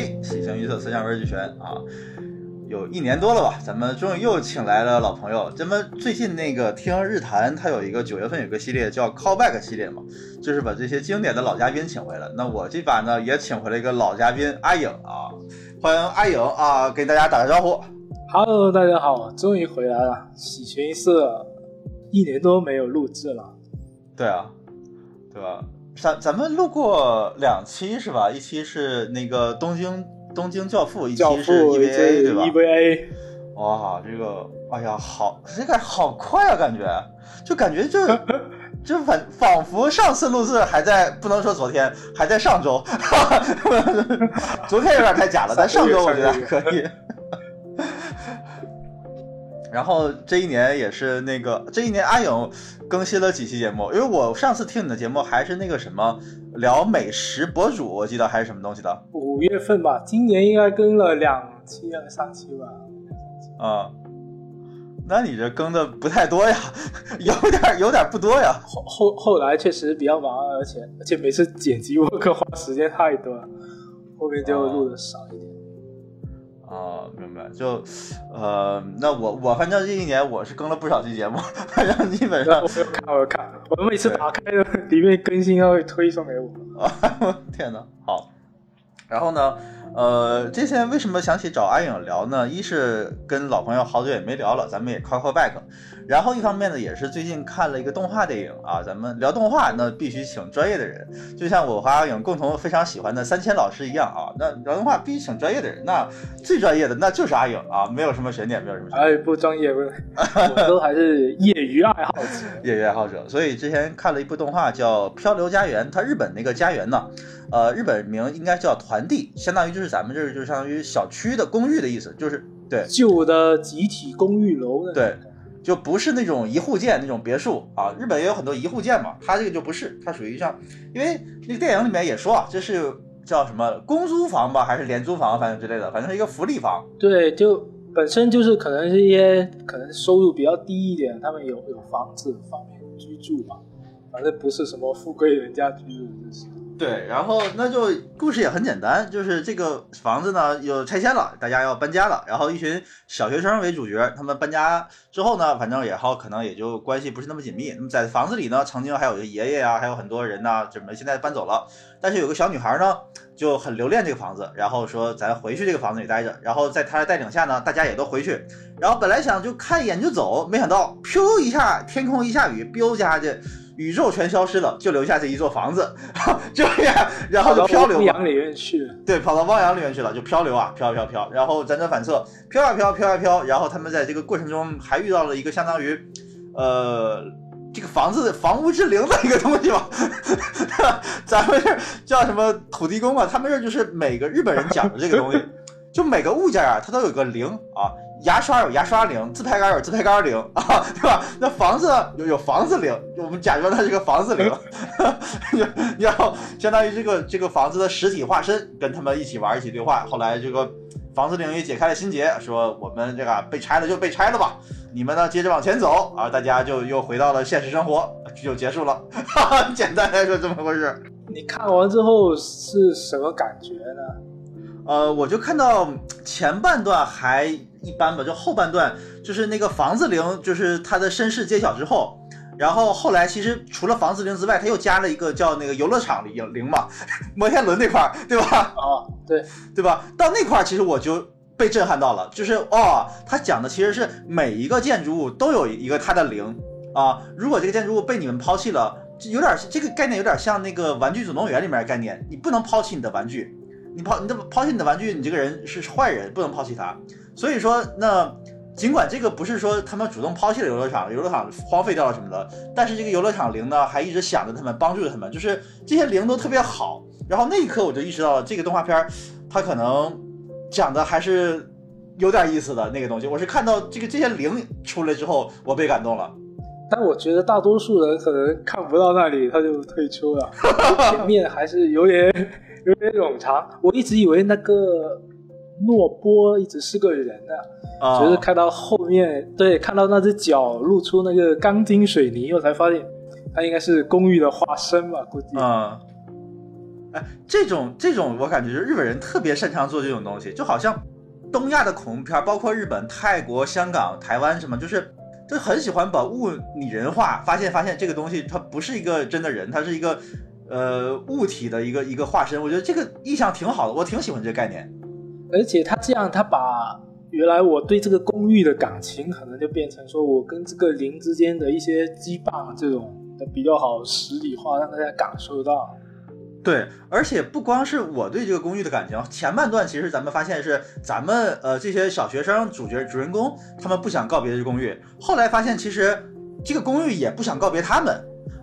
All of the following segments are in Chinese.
哎，喜庆预测思想文俱全啊，有一年多了吧，咱们终于又请来了老朋友。咱们最近那个听日坛，它有一个九月份有个系列叫 Callback 系列嘛，就是把这些经典的老嘉宾请回来。那我这把呢也请回来一个老嘉宾阿影啊，欢迎阿影啊，给大家打个招呼。Hello，大家好，终于回来了，喜形于色一年多没有录制了。对啊，对吧？咱咱们录过两期是吧？一期是那个东京东京教父，一期是 EVA 对吧？EVA，哇，这个哎呀，好，这个好快啊，感觉就感觉就就反仿佛上次录制还在，不能说昨天，还在上周，昨天有点太假了，但上周我觉得还可以。然后这一年也是那个，这一年阿影更新了几期节目，因为我上次听你的节目还是那个什么聊美食博主，我记得还是什么东西的。五月份吧，今年应该更了两期还是三期吧？啊，那你这更的不太多呀，有点有点不多呀。后后后来确实比较忙，而且而且每次剪辑我可花时间太多了，后面就录的少一点。啊，明白，就，呃，那我我反正这一年我是更了不少期节目，反正基本上我有看，我有看，我每次打开的里面更新要会推送给我。啊，天哪，好，然后呢？呃，这些为什么想起找阿影聊呢？一是跟老朋友好久也没聊了，咱们也 call call back。然后一方面呢，也是最近看了一个动画电影啊，咱们聊动画那必须请专业的人，就像我和阿影共同非常喜欢的三千老师一样啊。那聊动画必须请专业的人，那最专业的那就是阿影啊，没有什么悬念，没有什么悬念。哎，不专业不，我都还是业余爱好者。业余爱好者，所以之前看了一部动画叫《漂流家园》，它日本那个家园呢。呃，日本名应该叫团地，相当于就是咱们这儿就相当于小区的公寓的意思，就是对旧的集体公寓楼。对，就不是那种一户建那种别墅啊。日本也有很多一户建嘛，它这个就不是，它属于像，因为那个电影里面也说啊，这是叫什么公租房吧，还是廉租房，反正之类的，反正是一个福利房。对，就本身就是可能是一些可能收入比较低一点，他们有有房子方便居住嘛，反正不是什么富贵人家居住就是。对，然后那就故事也很简单，就是这个房子呢又拆迁了，大家要搬家了，然后一群小学生为主角，他们搬家之后呢，反正也好，可能也就关系不是那么紧密。那么在房子里呢，曾经还有一个爷爷啊，还有很多人呢，准备现在搬走了，但是有个小女孩呢就很留恋这个房子，然后说咱回去这个房子里待着，然后在她的带领下呢，大家也都回去，然后本来想就看一眼就走，没想到噗一下天空一下雨，彪家的。宇宙全消失了，就留下这一座房子，就这样，然后就漂流。汪洋里面去。对，跑到汪洋里面去了，就漂流啊，飘飘飘，然后辗转反侧，飘啊飘，飘啊飘，然后他们在这个过程中还遇到了一个相当于，呃，这个房子房屋之灵的一个东西吧。咱们这叫什么土地公啊？他们这就是每个日本人讲的这个东西，就每个物件啊，它都有个灵啊。牙刷有牙刷铃，自拍杆有自拍杆铃啊，对吧？那房子有有房子铃，我们假装它是个房子铃，然后相当于这个这个房子的实体化身，跟他们一起玩，一起对话。后来这个房子铃也解开了心结，说我们这个被拆了就被拆了吧，你们呢接着往前走啊，大家就又回到了现实生活，就结束了。哈 哈简单来说这么回事。你看完之后是什么感觉呢？呃，我就看到前半段还一般吧，就后半段就是那个房子灵，就是他的身世揭晓之后，然后后来其实除了房子灵之外，他又加了一个叫那个游乐场灵灵嘛，摩天轮那块儿，对吧？哦，对，对吧？到那块儿其实我就被震撼到了，就是哦，他讲的其实是每一个建筑物都有一个它的灵啊，如果这个建筑物被你们抛弃了，有点这个概念有点像那个玩具总动员里面的概念，你不能抛弃你的玩具。你抛你的抛弃你的玩具，你这个人是坏人，不能抛弃他。所以说，那尽管这个不是说他们主动抛弃了游乐场，游乐场荒废掉了什么的，但是这个游乐场铃呢，还一直想着他们，帮助着他们，就是这些铃都特别好。然后那一刻我就意识到了，这个动画片它可能讲的还是有点意思的那个东西。我是看到这个这些灵出来之后，我被感动了。但我觉得大多数人可能看不到那里，他就退出了。前面还是有点。有点冗长，我一直以为那个诺波一直是个人呢，就是看到后面，对，看到那只脚露出那个钢筋水泥，我才发现他应该是公寓的化身吧，估计。啊，哎，这种这种我感觉就是日本人特别擅长做这种东西，就好像东亚的恐怖片，包括日本、泰国、香港、台湾什么，就是就很喜欢把物拟人化，发现发现这个东西它不是一个真的人，它是一个呃物体的一个一个化身。我觉得这个意象挺好的，我挺喜欢这个概念。而且他这样，他把原来我对这个公寓的感情，可能就变成说我跟这个灵之间的一些羁绊这种的比较好实体化，让大家感受到。对，而且不光是我对这个公寓的感情，前半段其实咱们发现是咱们呃这些小学生主角主人公他们不想告别这公寓，后来发现其实这个公寓也不想告别他们，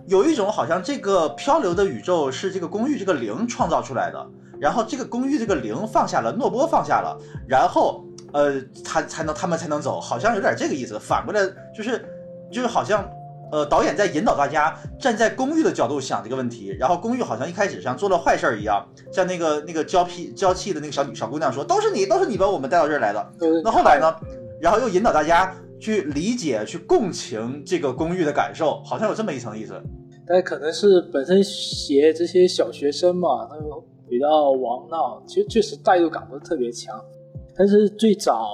有一种好像这个漂流的宇宙是这个公寓这个灵创造出来的，然后这个公寓这个灵放下了，诺波放下了，然后呃他才能他们才能走，好像有点这个意思，反过来就是就是好像。呃，导演在引导大家站在公寓的角度想这个问题，然后公寓好像一开始像做了坏事儿一样，像那个那个娇皮娇气的那个小女小姑娘说，都是你，都是你把我们带到这儿来的。那后来呢？然后又引导大家去理解、去共情这个公寓的感受，好像有这么一层意思。但可能是本身写这些小学生嘛，他们比较玩闹，其实确实代入感不是特别强。但是最早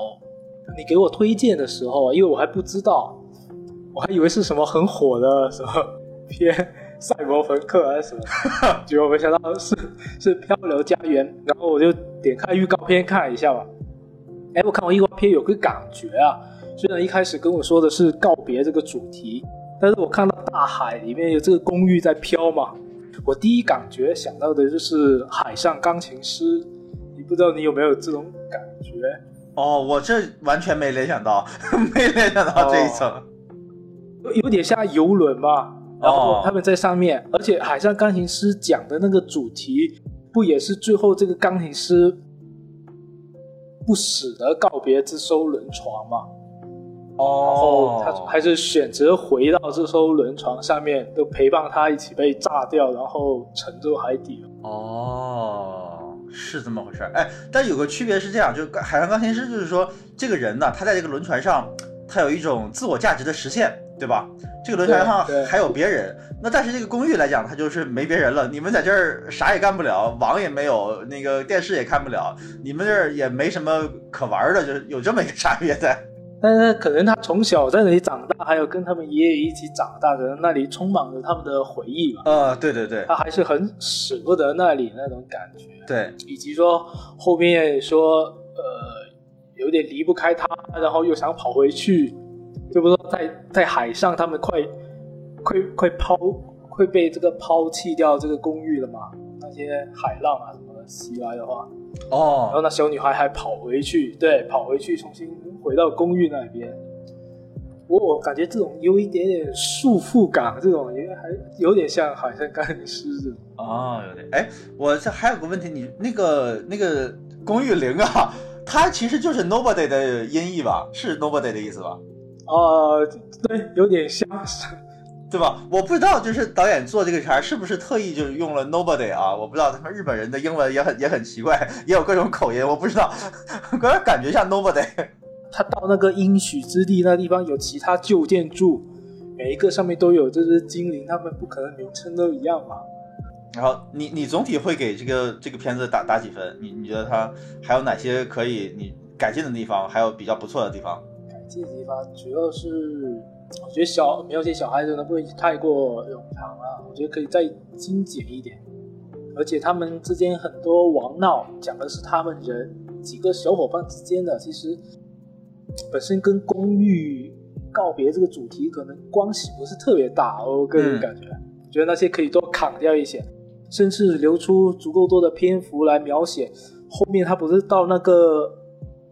你给我推荐的时候，因为我还不知道。我还以为是什么很火的什么 片《赛博朋克》还是什么，结果没想到是是《漂流家园》，然后我就点开预告片看一下吧。哎，我看完预告片有个感觉啊，虽然一开始跟我说的是告别这个主题，但是我看到大海里面有这个公寓在飘嘛，我第一感觉想到的就是海上钢琴师。你不知道你有没有这种感觉？哦，我这完全没联想到，没联想到这一层。有点像游轮嘛，然后他们在上面，而且海上钢琴师讲的那个主题，不也是最后这个钢琴师不死的告别这艘轮船嘛？哦，然后他还是选择回到这艘轮船上面，都陪伴他一起被炸掉，然后沉入海底。哦，是这么回事儿哎，但有个区别是这样，就海上钢琴师就是说，这个人呢，他在这个轮船上，他有一种自我价值的实现。对吧？这个轮船上还有别人，那但是这个公寓来讲，它就是没别人了。你们在这儿啥也干不了，网也没有，那个电视也看不了，你们这儿也没什么可玩的，就是有这么一个 差别在。但是可能他从小在那里长大，还有跟他们爷爷一起长大，可能那里充满着他们的回忆吧。呃，对对对，他还是很舍不得那里那种感觉。对，以及说后面说，呃，有点离不开他，然后又想跑回去。就不说在在海上，他们快快快抛会被这个抛弃掉这个公寓了嘛？那些海浪啊什么的袭来的话，哦，然后那小女孩还跑回去，对，跑回去重新回到公寓那边。我我感觉这种有一点点束缚感，这种也还有点像海上钢琴师这种。哦，有点。哎，我这还有个问题，你那个那个公寓零啊，它其实就是 nobody 的音译吧？是 nobody 的意思吧？哦，对，有点像是，对吧？我不知道，就是导演做这个片是不是特意就是用了 nobody 啊？我不知道，他们日本人的英文也很也很奇怪，也有各种口音，我不知道，感觉像 nobody。他到那个应许之地那地方有其他旧建筑，每一个上面都有这只精灵，他们不可能名称都一样嘛。然后你你总体会给这个这个片子打打几分？你你觉得它还有哪些可以你改进的地方？还有比较不错的地方？改进的地方主要是，我觉得小描写小孩子呢不会太过冗长了，我觉得可以再精简一点。而且他们之间很多王闹，讲的是他们人几个小伙伴之间的，其实本身跟公寓告别这个主题可能关系不是特别大。我个人感觉，觉得那些可以多砍掉一些，甚至留出足够多的篇幅来描写后面他不是到那个。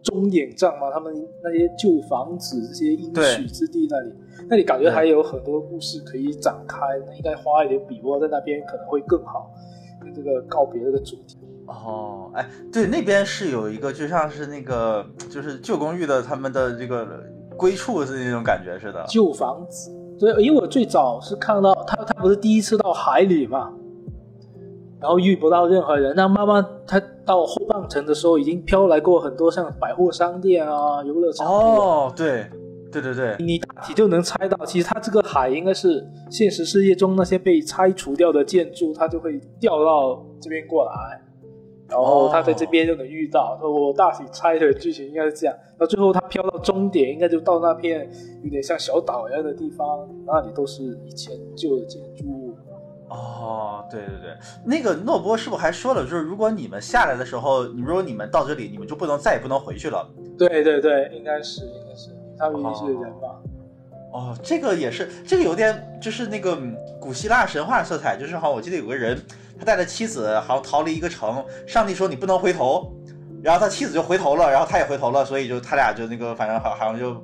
终点站吗，他们那些旧房子、这些应许之地那里，那里感觉还有很多故事可以展开，那应该花一点笔墨在那边可能会更好。跟这个告别这个主题。哦，哎，对，那边是有一个就像是那个就是旧公寓的他们的这个归处是那种感觉似的。旧房子，对，因为我最早是看到他，他不是第一次到海里嘛。然后遇不到任何人，那慢慢他到后半程的时候，已经飘来过很多像百货商店啊、游乐场。哦，对，对对对，你大体就能猜到，其实它这个海应该是现实世界中那些被拆除掉的建筑，它就会掉到这边过来，然后他在这边就能遇到。我大体猜的剧情应该是这样，那最后他飘到终点，应该就到那片有点像小岛一样的地方，那里都是以前旧的建筑物。哦，对对对，那个诺波是不是还说了，就是如果你们下来的时候，你如果你们到这里，你们就不能再也不能回去了。对对对，应该是应该是，他们是人吧？哦，这个也是，这个有点就是那个古希腊神话色彩，就是好像我记得有个人，他带着妻子好像逃离一个城，上帝说你不能回头，然后他妻子就回头了，然后他也回头了，所以就他俩就那个反正好好像就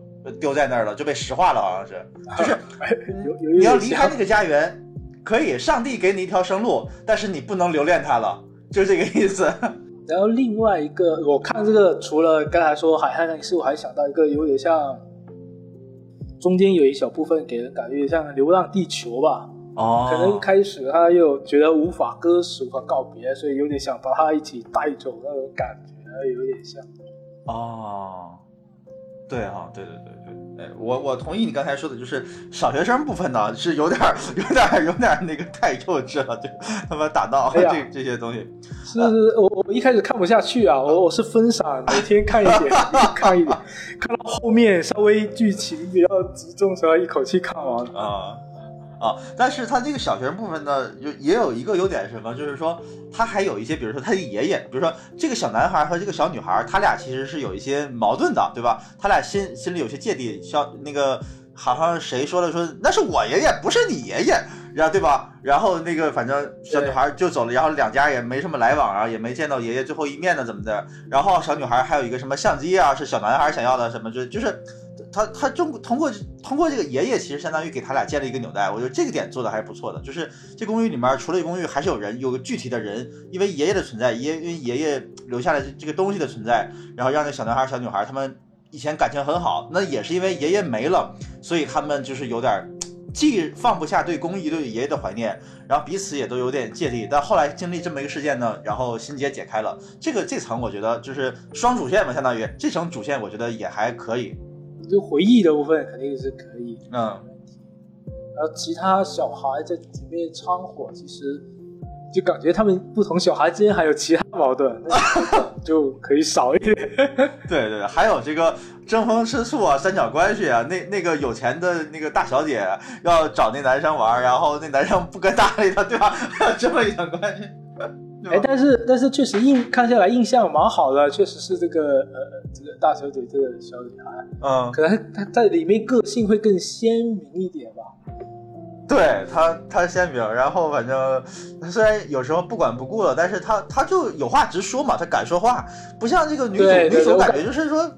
丢在那儿了，就被石化了，好像是，就是你要离开那个家园，可以，上帝给你一条生路，但是你不能留恋他了，就是这个意思。然后另外一个，我看这个除了刚才说海汉那事，我还想到一个有点像，中间有一小部分给人感觉像《流浪地球》吧。哦。可能一开始他又觉得无法割舍和告别，所以有点想把他一起带走那种感觉，有点像。哦。对哈，对对对对，哎，我我同意你刚才说的，就是小学生部分呢是有点 有点有点那个太幼稚了，就他妈打闹这这些东西。是是，我我一开始看不下去啊，我我是分散，每天看一点，看一点，看到后面稍微剧情比较集中时候，一口气看完啊。啊，但是他这个小学生部分呢，就也有一个优点是什么？就是说他还有一些，比如说他的爷爷，比如说这个小男孩和这个小女孩，他俩其实是有一些矛盾的，对吧？他俩心心里有些芥蒂。像那个好像谁说了说那是我爷爷，不是你爷爷，然后对吧？然后那个反正小女孩就走了，然后两家也没什么来往啊，也没见到爷爷最后一面呢，怎么的？然后小女孩还有一个什么相机啊，是小男孩想要的，什么就就是。他他中通过通过这个爷爷，其实相当于给他俩建了一个纽带，我觉得这个点做的还是不错的。就是这公寓里面除了公寓，还是有人，有个具体的人，因为爷爷的存在，爷因为爷爷留下来这个东西的存在，然后让那小男孩小女孩他们以前感情很好，那也是因为爷爷没了，所以他们就是有点既放不下对公益对爷爷的怀念，然后彼此也都有点芥蒂。但后来经历这么一个事件呢，然后心结解开了，这个这层我觉得就是双主线嘛，相当于这层主线我觉得也还可以。就回忆的部分肯定是可以，嗯，然后其他小孩在里面掺和，其实就感觉他们不同小孩之间还有其他矛盾，就可以少一点。对对，还有这个争风吃醋啊，三角关系啊，那那个有钱的那个大小姐要找那男生玩，然后那男生不跟搭理她，对吧？还 有这么一层关系。哎，但是但是确实印看下来印象蛮好的，确实是这个呃这个大小姐这个小女孩，嗯，可能她在里面个性会更鲜明一点吧。对他，他鲜明，然后反正虽然有时候不管不顾了，但是他他就有话直说嘛，他敢说话，不像这个女主女主感觉就是说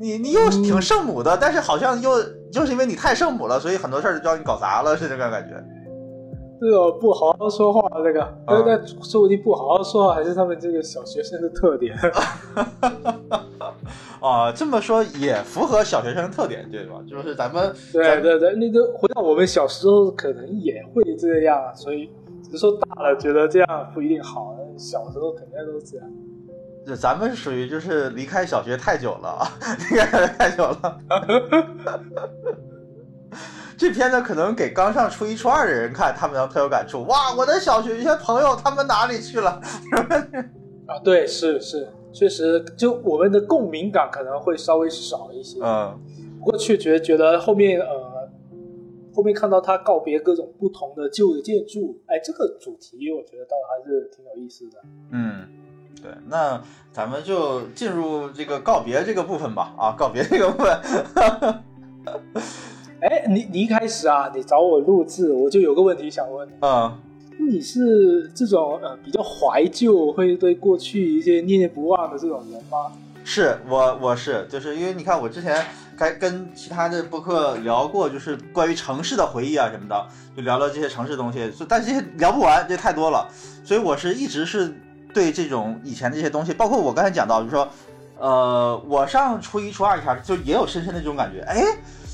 你你又挺圣母的，但是好像又就是因为你太圣母了，所以很多事儿就叫你搞砸了，是这个感觉。这个不好好说话，这个，那那说不定不好好说话，还是他们这个小学生的特点。啊，这么说也符合小学生特点，对吧？就是咱们，对对对，那都回到我们小时候，可能也会这样，所以只是说大了觉得这样不一定好，小时候肯定都是这样。就咱们属于就是离开小学太久了啊，离开太久了。这片子可能给刚上初一、初二的人看，他们能特有感触。哇，我的小学一些朋友他们哪里去了？啊，对，是是，确实，就我们的共鸣感可能会稍微少一些。嗯，不过却觉觉得后面呃，后面看到他告别各种不同的旧的建筑，哎，这个主题我觉得倒还是挺有意思的。嗯，对，那咱们就进入这个告别这个部分吧。啊，告别这个部分。哎，你你一开始啊，你找我录制，我就有个问题想问。嗯，你是这种呃比较怀旧，会对过去一些念念不忘的这种人吗？是我，我是，就是因为你看，我之前该跟其他的播客聊过，就是关于城市的回忆啊什么的，就聊聊这些城市东西，但这些聊不完，这太多了，所以我是一直是对这种以前这些东西，包括我刚才讲到，就是说，呃，我上初一、初二前就也有深深的这种感觉，哎。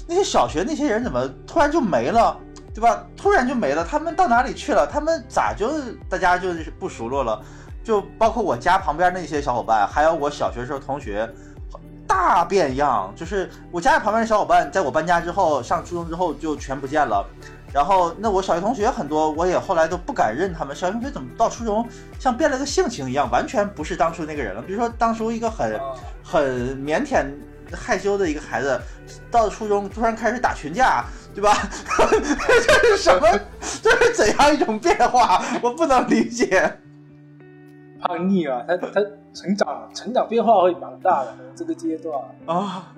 那些小学那些人怎么突然就没了，对吧？突然就没了，他们到哪里去了？他们咋就大家就是不熟络了？就包括我家旁边那些小伙伴，还有我小学时候同学，大变样。就是我家里旁边的小伙伴，在我搬家之后，上初中之后就全不见了。然后，那我小学同学很多，我也后来都不敢认他们。小学同学怎么到初中像变了个性情一样，完全不是当初那个人了？比如说，当初一个很很腼腆害羞的一个孩子，到了初中突然开始打群架，对吧？这是什么？这是怎样一种变化？我不能理解。叛逆啊，他他成长成长变化会蛮大的，这个阶段啊，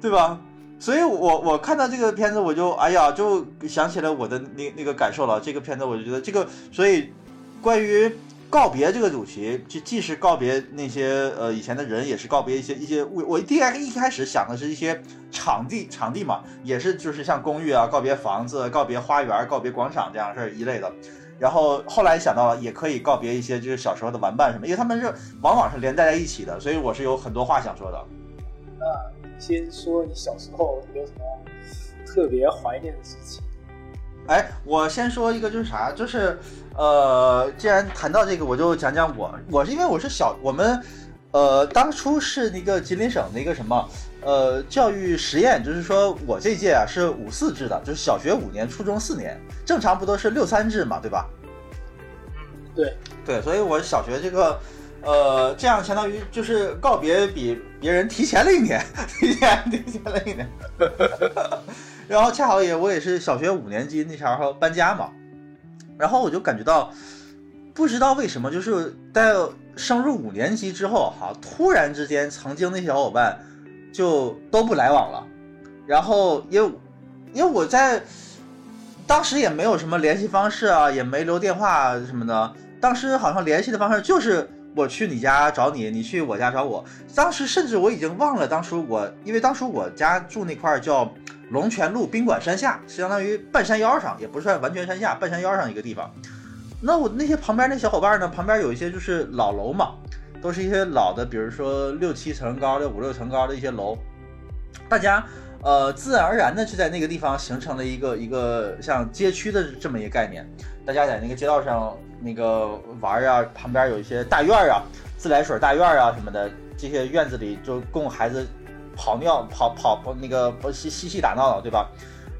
对吧？所以，我我看到这个片子，我就哎呀，就想起了我的那那个感受了。这个片子，我就觉得这个，所以关于告别这个主题，就既是告别那些呃以前的人，也是告别一些一些物。我第一开始想的是一些场地场地嘛，也是就是像公寓啊，告别房子，告别花园，告别广场这样事儿一类的。然后后来想到了，也可以告别一些就是小时候的玩伴什么，因为他们是往往是连带在一起的，所以我是有很多话想说的。那。先说你小时候有什么特别怀念的事情？哎，我先说一个，就是啥，就是呃，既然谈到这个，我就讲讲我。我是因为我是小，我们呃当初是那个吉林省的一个什么呃教育实验，就是说我这届啊是五四制的，就是小学五年，初中四年，正常不都是六三制嘛，对吧？对对，所以我小学这个。呃，这样相当于就是告别比别人提前了一年，提前提前了一年。然后恰好也我也是小学五年级那时候搬家嘛，然后我就感觉到，不知道为什么，就是在升入五年级之后哈，突然之间曾经那些小伙伴就都不来往了。然后因为因为我在当时也没有什么联系方式啊，也没留电话什么的，当时好像联系的方式就是。我去你家找你，你去我家找我。当时甚至我已经忘了，当初我因为当初我家住那块叫龙泉路宾馆山下，相当于半山腰上，也不算完全山下，半山腰上一个地方。那我那些旁边那小伙伴呢？旁边有一些就是老楼嘛，都是一些老的，比如说六七层高的、五六层高的一些楼。大家呃自然而然的就在那个地方形成了一个一个像街区的这么一个概念。大家在那个街道上。那个玩啊，旁边有一些大院啊，自来水大院啊什么的，这些院子里就供孩子跑尿、跑跑跑那个嬉嬉戏打闹，对吧？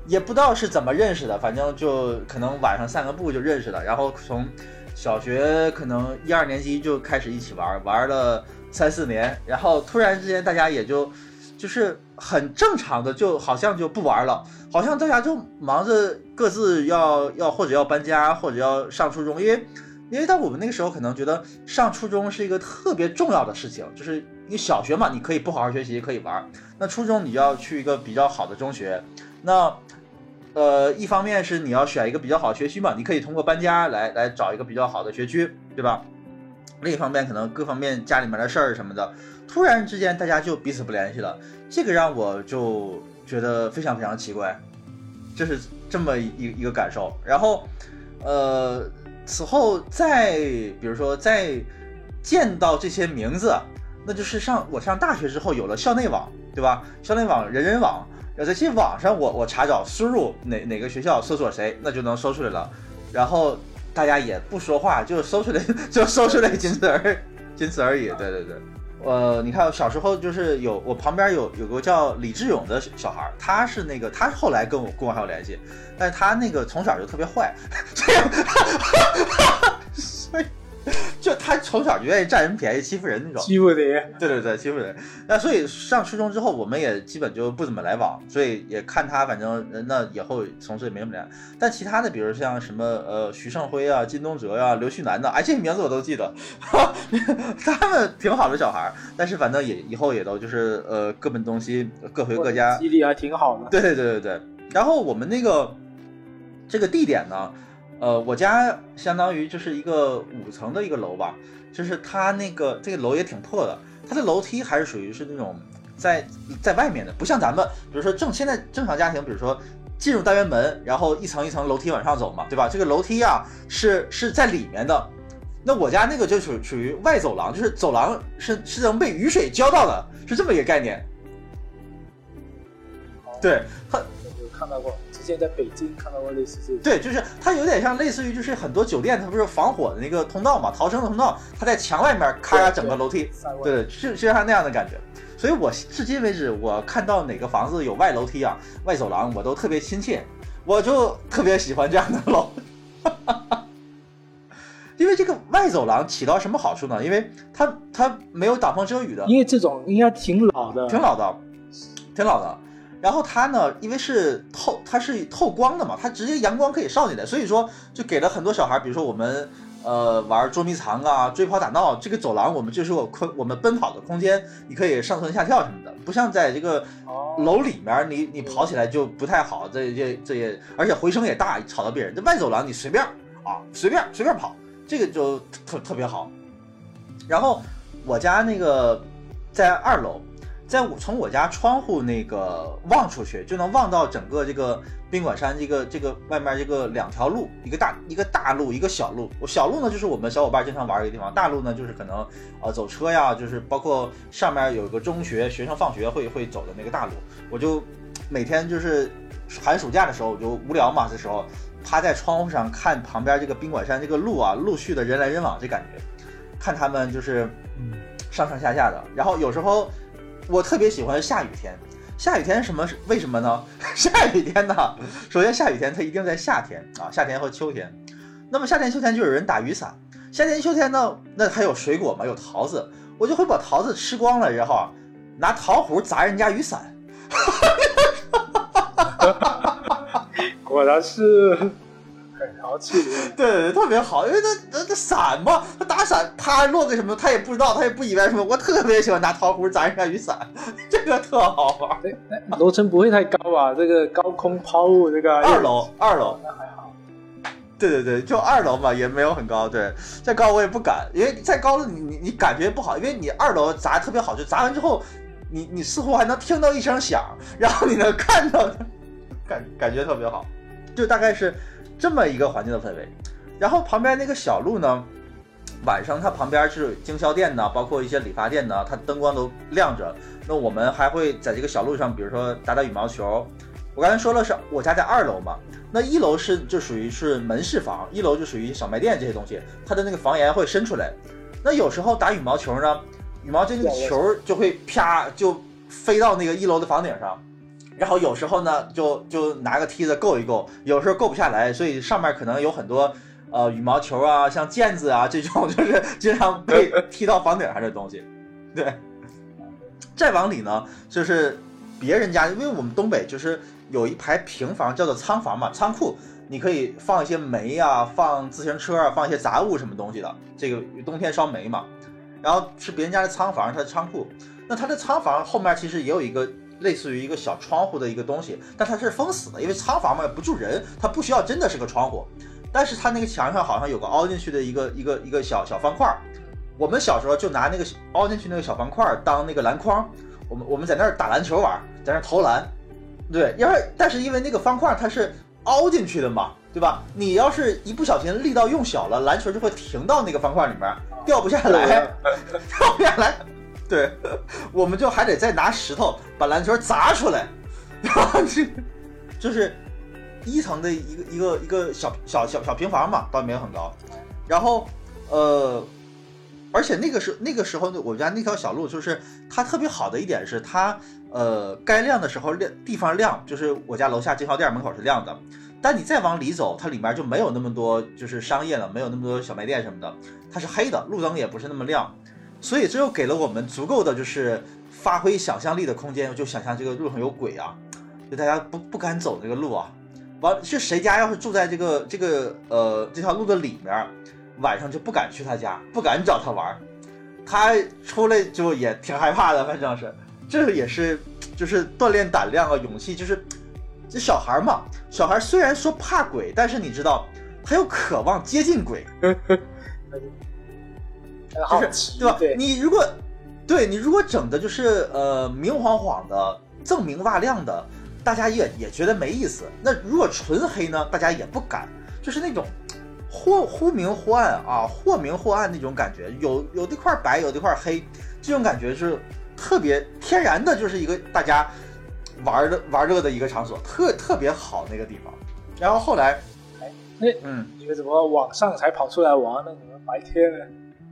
也不知道是怎么认识的，反正就可能晚上散个步就认识了，然后从小学可能一二年级就开始一起玩，玩了三四年，然后突然之间大家也就就是很正常的，就好像就不玩了。好像大家就忙着各自要要或者要搬家或者要上初中，因为因为在我们那个时候可能觉得上初中是一个特别重要的事情，就是你小学嘛，你可以不好好学习，可以玩，那初中你就要去一个比较好的中学，那呃一方面是你要选一个比较好的学区嘛，你可以通过搬家来来找一个比较好的学区，对吧？另一方面可能各方面家里面的事儿什么的，突然之间大家就彼此不联系了，这个让我就。觉得非常非常奇怪，就是这么一一个感受。然后，呃，此后再比如说再见到这些名字，那就是上我上大学之后有了校内网，对吧？校内网、人人网，要在这网上我我查找输入哪哪个学校，搜索谁，那就能搜出来了。然后大家也不说话，就搜出来 就搜出来，仅此而仅此而已。对对对。呃，你看，小时候就是有我旁边有有个叫李志勇的小孩，他是那个他后来跟我跟我还有联系，但是他那个从小就特别坏，所以。就他从小就愿意占人便宜、欺负人那种，欺负你。对对对，欺负人。那所以上初中之后，我们也基本就不怎么来往，所以也看他，反正那以后从此也没怎么联但其他的，比如像什么呃徐胜辉啊、金东哲呀、刘旭南的，哎，这些名字我都记得，他们挺好的小孩但是反正也以后也都就是呃各奔东西，各回各家。记忆力还挺好的。对对对对对。然后我们那个这个地点呢？呃，我家相当于就是一个五层的一个楼吧，就是它那个这个楼也挺破的，它的楼梯还是属于是那种在在外面的，不像咱们，比如说正现在正常家庭，比如说进入单元门，然后一层一层楼梯往上走嘛，对吧？这个楼梯啊是是在里面的，那我家那个就属属于外走廊，就是走廊是是能被雨水浇到的，是这么一个概念。对它有看到过，之前在北京看到过类似这种。对，就是它有点像类似于就是很多酒店它不是防火的那个通道嘛，逃生的通道，它在墙外面咔整个楼梯，对，就就像那样的感觉。所以我至今为止，我看到哪个房子有外楼梯啊、外走廊，我都特别亲切，我就特别喜欢这样的楼。因为这个外走廊起到什么好处呢？因为它它没有挡风遮雨的，因为这种应该挺老的，挺老的，挺老的。然后它呢，因为是透，它是透光的嘛，它直接阳光可以照进来，所以说就给了很多小孩，比如说我们呃玩捉迷藏啊、追跑打闹，这个走廊我们就是我空我们奔跑的空间，你可以上蹿下跳什么的，不像在这个哦楼里面，你你跑起来就不太好，这这这也而且回声也大，吵到别人。这外走廊你随便啊，随便随便跑，这个就特特别好。然后我家那个在二楼，在我从我家窗户那个望出去，就能望到整个这个宾馆山这个这个外面这个两条路，一个大一个大路，一个小路。小路呢就是我们小伙伴经常玩一个地方，大路呢就是可能呃走车呀，就是包括上面有一个中学学生放学会会走的那个大路。我就每天就是寒暑假的时候，我就无聊嘛，这时候趴在窗户上看旁边这个宾馆山这个路啊，陆续的人来人往，这感觉，看他们就是嗯，上上下下的。然后有时候我特别喜欢下雨天，下雨天什么是为什么呢？下雨天呢，首先下雨天它一定在夏天啊，夏天和秋天。那么夏天、秋天就有人打雨伞。夏天、秋天呢，那还有水果嘛，有桃子，我就会把桃子吃光了，然后啊拿桃核砸人家雨伞。果然是很豪气。对对对，特别好，因为他他他伞嘛，他打伞他落个什么，他也不知道，他也不以为什么。我特别喜欢拿桃核砸人家雨伞，这个特好玩。楼层不会太高吧？这个高空抛物，这个二楼，二楼，那还好。对对对，就二楼嘛，也没有很高。对，再高我也不敢，因为再高了你你你感觉不好，因为你二楼砸特别好，就砸完之后，你你似乎还能听到一声响，然后你能看到，感感觉特别好，就大概是这么一个环境的氛围。然后旁边那个小路呢，晚上它旁边是经销店呢，包括一些理发店呢，它灯光都亮着。那我们还会在这个小路上，比如说打打羽毛球。我刚才说了是我家在二楼嘛，那一楼是就属于是门市房，一楼就属于小卖店这些东西，它的那个房檐会伸出来。那有时候打羽毛球呢，羽毛这个球就会啪就飞到那个一楼的房顶上，然后有时候呢就就拿个梯子够一够，有时候够不下来，所以上面可能有很多呃羽毛球啊，像毽子啊这种，就是经常被踢到房顶上的东西。对，再往里呢就是别人家，因为我们东北就是有一排平房叫做仓房嘛，仓库，你可以放一些煤啊，放自行车啊，放一些杂物什么东西的。这个冬天烧煤嘛，然后是别人家的仓房，它的仓库。那它的仓房后面其实也有一个类似于一个小窗户的一个东西，但它是封死的，因为仓房嘛不住人，它不需要真的是个窗户。但是它那个墙上好像有个凹进去的一个一个一个小小方块儿，我们小时候就拿那个凹进去那个小方块儿当那个篮筐，我们我们在那儿打篮球玩，在那儿投篮。对，因为但是因为那个方块它是凹进去的嘛，对吧？你要是一不小心力道用小了，篮球就会停到那个方块里面，掉不下来，掉不下来。对，我们就还得再拿石头把篮球砸出来，然后这就是一层的一个一个一个小小小小平房嘛，倒没有很高。然后呃，而且那个时那个时候呢，我家那条小路就是它特别好的一点是它呃该亮的时候亮地方亮，就是我家楼下经销店门口是亮的。但你再往里走，它里面就没有那么多就是商业了，没有那么多小卖店什么的，它是黑的，路灯也不是那么亮。所以这又给了我们足够的就是发挥想象力的空间，就想象这个路上有鬼啊，就大家不不敢走这个路啊。完是谁家要是住在这个这个呃这条路的里面，晚上就不敢去他家，不敢找他玩，他出来就也挺害怕的，反正是这也是就是锻炼胆量啊，勇气，就是这小孩嘛，小孩虽然说怕鬼，但是你知道他又渴望接近鬼，很好奇，对吧？对，你如果对你如果整的就是呃明晃晃的、锃明瓦亮的，大家也也觉得没意思。那如果纯黑呢，大家也不敢，就是那种或忽明忽暗啊，或明或暗那种感觉，有有的块白，有的块黑，这种感觉是特别天然的，就是一个大家玩的玩乐的一个场所，特特别好那个地方。然后后来，那嗯，你们怎么晚上才跑出来玩呢？你们白天呢？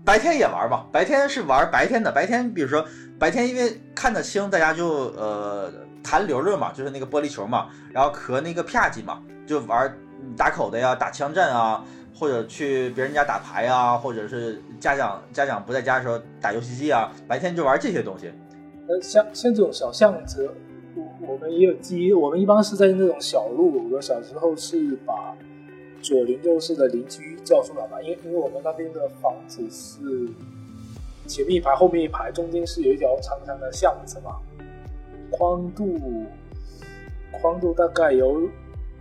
白天也玩吧，白天是玩白天的。白天比如说白天，因为看得清，大家就呃弹溜溜嘛，就是那个玻璃球嘛，然后和那个啪叽嘛，就玩打口的呀，打枪战啊，或者去别人家打牌啊，或者是家长家长不在家的时候打游戏机啊，白天就玩这些东西。呃，像像这种小巷子，我我们也有记忆，我们一般是在那种小路。我小时候是把左邻右舍的邻居叫出来吧，因为因为我们那边的房子是前面一排，后面一排，中间是有一条长长的巷子嘛，宽度宽度大概有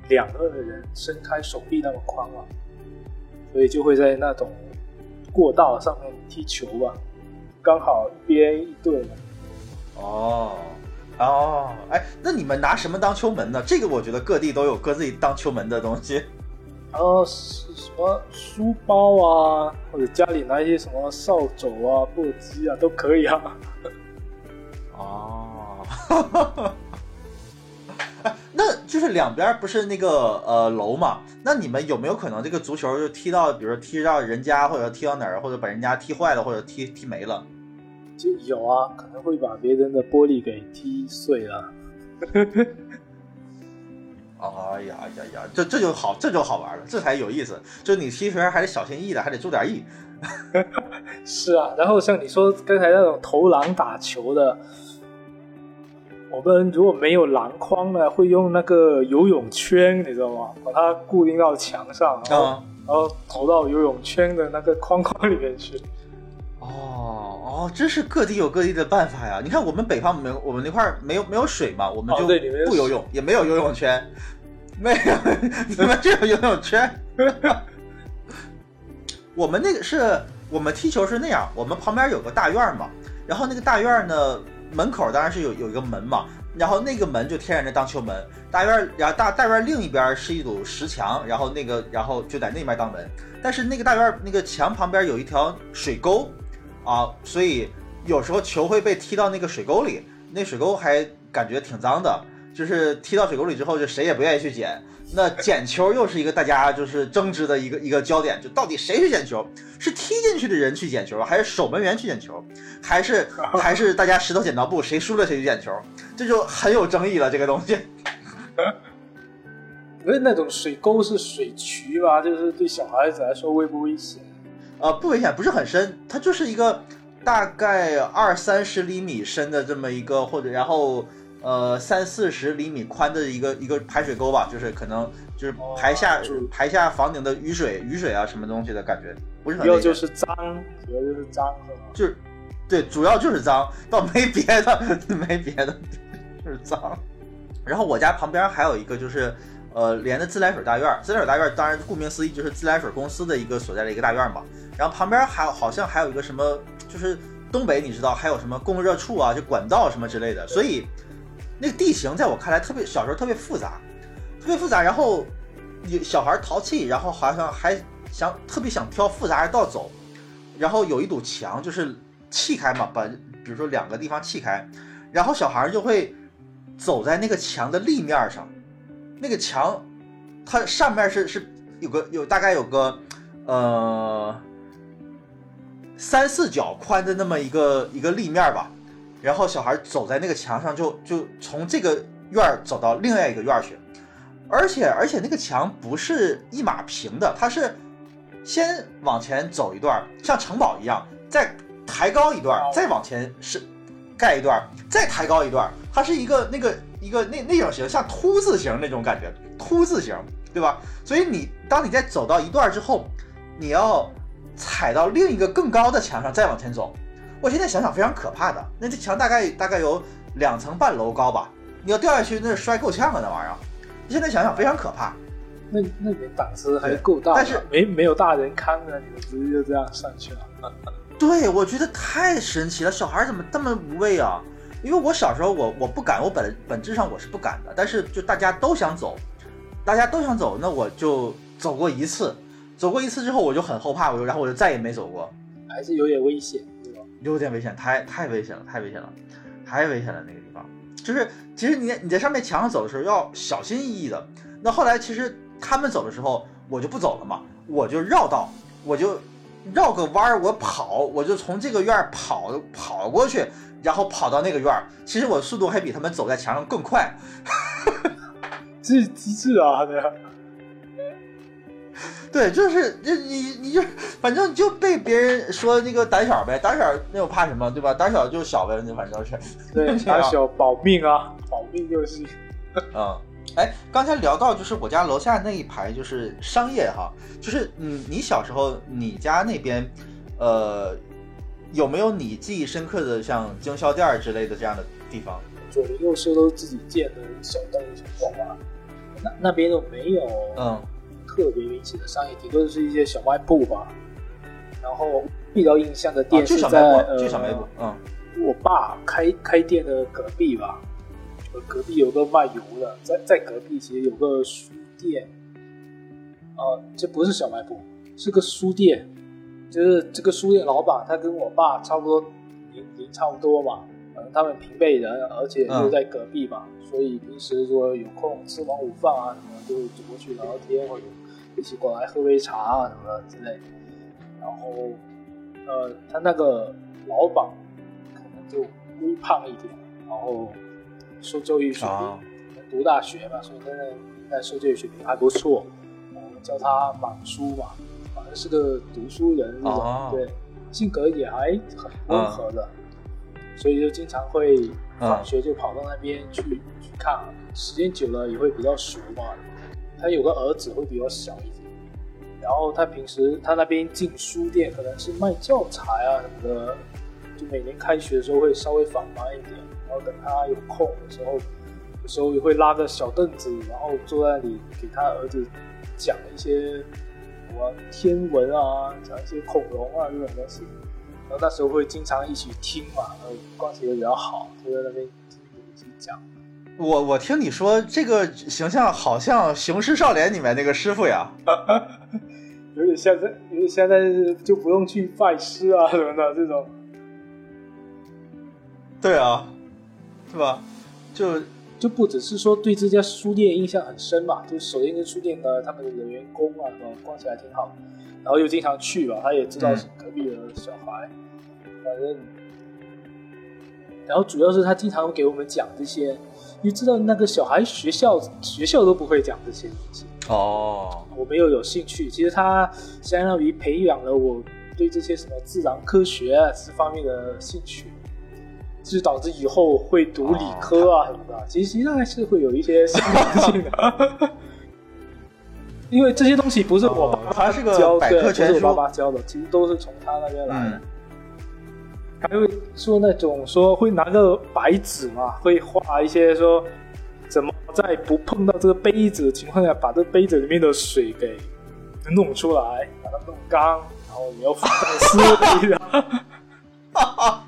两个人伸开手臂那么宽嘛，所以就会在那种过道上面踢球吧，刚好一边一队嘛。哦哦，哎，那你们拿什么当球门呢？这个我觉得各地都有各自己当球门的东西。然后是什么书包啊，或者家里拿一些什么扫帚啊、簸箕啊，都可以啊。哦，哎，那就是两边不是那个呃楼嘛？那你们有没有可能这个足球就踢到，比如说踢到人家，或者踢到哪儿，或者把人家踢坏了，或者踢踢没了？就有啊，可能会把别人的玻璃给踢碎了。哎呀呀呀，这这就好，这就好玩了，这才有意思。就你踢球还得小心翼翼的，还得注点意。是啊，然后像你说刚才那种投篮打球的，我们如果没有篮筐呢，会用那个游泳圈，你知道吗？把它固定到墙上，然后、啊然后投到游泳圈的那个框框里面去。哦哦，真是各地有各地的办法呀！你看我们北方没有，我们那块儿没有没有水嘛，我们哦就不游泳，也没有游泳圈，没有，你们这有游泳圈。我们那个是我们踢球是那样，我们旁边有个大院嘛，然后那个大院呢门口当然是有有一个门嘛，然后那个门就天然的当球门，大院然后大大院另一边是一堵石墙，然后那个然后就在那边当门，但是那个大院那个墙旁边有一条水沟。啊，所以有时候球会被踢到那个水沟里，那水沟还感觉挺脏的，就是踢到水沟里之后，就谁也不愿意去捡。那捡球又是一个大家就是争执的一个一个焦点，就到底谁去捡球？是踢进去的人去捡球，还是守门员去捡球，还是还是大家石头剪刀布，谁输了谁去捡球？这就很有争议了，这个东西。不是那种水沟是水渠吧，就是对小孩子来说危不危险？呃，不危险，不是很深，它就是一个大概二三十厘米深的这么一个，或者然后呃三四十厘米宽的一个一个排水沟吧，就是可能就是排下、排下房顶的雨水雨水啊什么东西的感觉，不是很主要就是脏，主要就是脏是吗？就是对，主要就是脏，倒没别的，没别的，就是脏。然后我家旁边还有一个就是。呃，连的自来水大院儿，自来水大院儿当然顾名思义就是自来水公司的一个所在的一个大院儿嘛。然后旁边还好像还有一个什么，就是东北你知道还有什么供热处啊，就管道什么之类的。所以那个地形在我看来特别小时候特别复杂，特别复杂。然后小孩淘气，然后好像还想特别想挑复杂的道走。然后有一堵墙就是砌开嘛，把比如说两个地方砌开，然后小孩就会走在那个墙的立面上。那个墙，它上面是是有个有大概有个呃三四脚宽的那么一个一个立面吧，然后小孩走在那个墙上就就从这个院走到另外一个院去，而且而且那个墙不是一码平的，它是先往前走一段，像城堡一样，再抬高一段，再往前是盖一段，再抬高一段，它是一个那个。一个那那种形，像凸字形那种感觉，凸字形，对吧？所以你当你在走到一段之后，你要踩到另一个更高的墙上再往前走。我现在想想非常可怕的，那这墙大概大概有两层半楼高吧，你要掉下去那摔够呛啊那玩意儿。现在想想非常可怕。那那你们胆子还够大，但是没没有大人看着，你们直接就这样上去了。对，我觉得太神奇了，小孩怎么这么无畏啊？因为我小时候我我不敢，我本本质上我是不敢的，但是就大家都想走，大家都想走，那我就走过一次，走过一次之后我就很后怕，我就然后我就再也没走过，还是有点危险，对吧？有点危险，太太危险了，太危险了，太危险了那个地方。就是其实你你在上面墙上走的时候要小心翼翼的。那后来其实他们走的时候，我就不走了嘛，我就绕道，我就绕个弯儿，我跑，我就从这个院儿跑跑过去，然后跑到那个院儿。其实我速度还比他们走在墙上更快。这是机智啊！对。对，就是你你你就反正就被别人说那个胆小呗，胆小那我怕什么，对吧？胆小就是小呗，那反正是。对，胆小保命啊，保命就是。嗯，哎，刚才聊到就是我家楼下那一排就是商业哈，就是嗯，你小时候你家那边，呃，有没有你记忆深刻的像经销店之类的这样的地方？左邻右舍都自己建的小店小店啊，那那边都没有。嗯。特别明显的商业，顶多是一些小卖部吧。然后比较印象的店是在呃，卖部嗯，我爸开开店的隔壁吧。隔壁有个卖油的，在在隔壁其实有个书店。呃，这不是小卖部，是个书店。就是这个书店老板，他跟我爸差不多年龄差不多嘛。可能他们平辈人，而且就在隔壁嘛，所以平时说有空吃完午饭啊，什么就会走过去聊聊天或者。一起过来喝杯茶啊什么之类，然后，呃，他那个老板可能就微胖一点，然后受教育水平，读大学嘛，所以那个应该受教育水平还不错。我们叫他满叔嘛，是个读书人那种，对，性格也还很温和的，所以就经常会放学就跑到那边去去看，时间久了也会比较熟嘛。他有个儿子会比较小一点，然后他平时他那边进书店可能是卖教材啊什么的，就每年开学的时候会稍微繁忙一点，然后等他有空的时候，有时候也会拉个小凳子，然后坐在那里给他儿子讲一些什么天文啊，讲一些恐龙啊这种东西，然后那时候会经常一起听嘛，然后关系也比较好，就在那边听一起讲。我我听你说这个形象好像《雄狮少年》里面那个师傅呀，有点像在，有点现在就不用去拜师啊什么的这种。对啊，是吧？就就不只是说对这家书店印象很深嘛，就首先跟书店的他们的员工啊，什么关系还挺好，然后又经常去吧，他也知道是隔壁的小孩，反正，然后主要是他经常会给我们讲这些。你知道那个小孩学校学校都不会讲这些东西哦，我没有有兴趣。其实他相当于培养了我对这些什么自然科学啊这方面的兴趣，就导致以后会读理科啊什么的。其实实际上还是会有一些相关性的，因为这些东西不是我爸爸教的，不是我爸爸教的，其实都是从他那边来的。还会说那种说会拿个白纸嘛，会画一些说怎么在不碰到这个杯子的情况下，把这杯子里面的水给弄出来，把它弄干，然后你要放在湿地上。哈哈，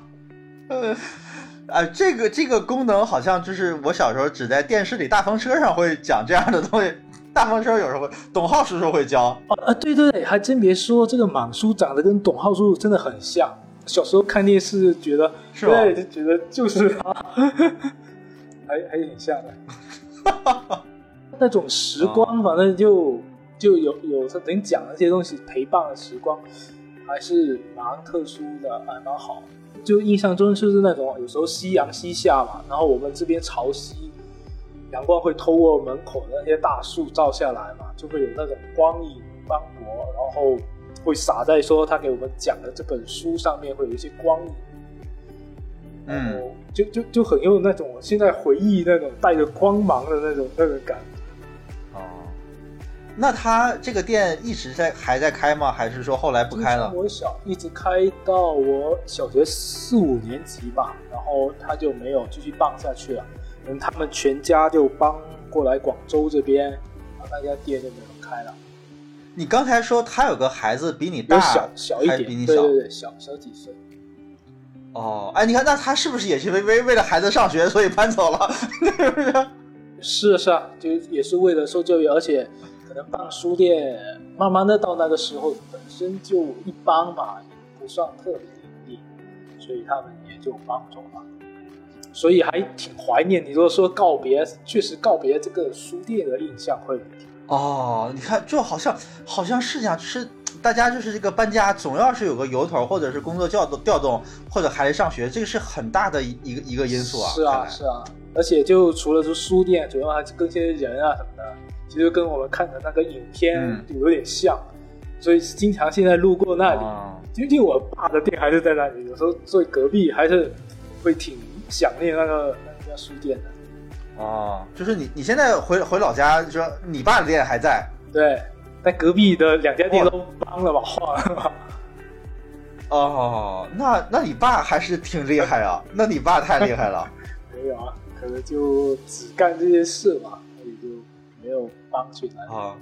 呃，这个这个功能好像就是我小时候只在电视里大风车上会讲这样的东西，大风车有时候董浩叔叔会教。啊对对对，还真别说，这个满叔长得跟董浩叔叔真的很像。小时候看电视觉得，对，就觉得就是他，还还挺像的。那种时光，反正就就有有他能讲那些东西陪伴的时光，还是蛮特殊的，还蛮好。就印象中就是那种有时候夕阳西下嘛，然后我们这边潮汐，阳光会透过门口的那些大树照下来嘛，就会有那种光影斑驳，然后。会洒在说他给我们讲的这本书上面，会有一些光影，嗯，就就就很有那种现在回忆那种带着光芒的那种那种感。哦，那他这个店一直在还在开吗？还是说后来不开了？我小一直开到我小学四五年级吧，然后他就没有继续办下去了。嗯，他们全家就搬过来广州这边，然后那家店就没有开了。你刚才说他有个孩子比你大，小小一点，比你小，对对对，小小几岁。哦，哎，你看，那他是不是也是为为为了孩子上学，所以搬走了？是 不是？是是啊，就也是为了受教育，而且可能办书店，慢慢的到那个时候本身就一般嘛，不算特别盈利，所以他们也就搬走了。所以还挺怀念。你如果说告别，确实告别这个书店的印象会哦，你看，就好像好像是这样，是大家就是这个搬家，总要是有个由头，或者是工作调动调动，或者孩子上学，这个是很大的一个一个因素啊。是啊，是啊。而且就除了说书店，主要还是跟些人啊什么的，其实跟我们看的那个影片有点像，所以经常现在路过那里，究竟我爸的店还是在那里，有时候坐隔壁还是会挺想念那个那家书店的。哦，就是你你现在回回老家，说你爸的店还在？对，但隔壁的两家店都搬了吧，换了。哦，那那你爸还是挺厉害啊，那你爸太厉害了。没有啊，可能就只干这些事嘛，所以就没有帮去哪啊。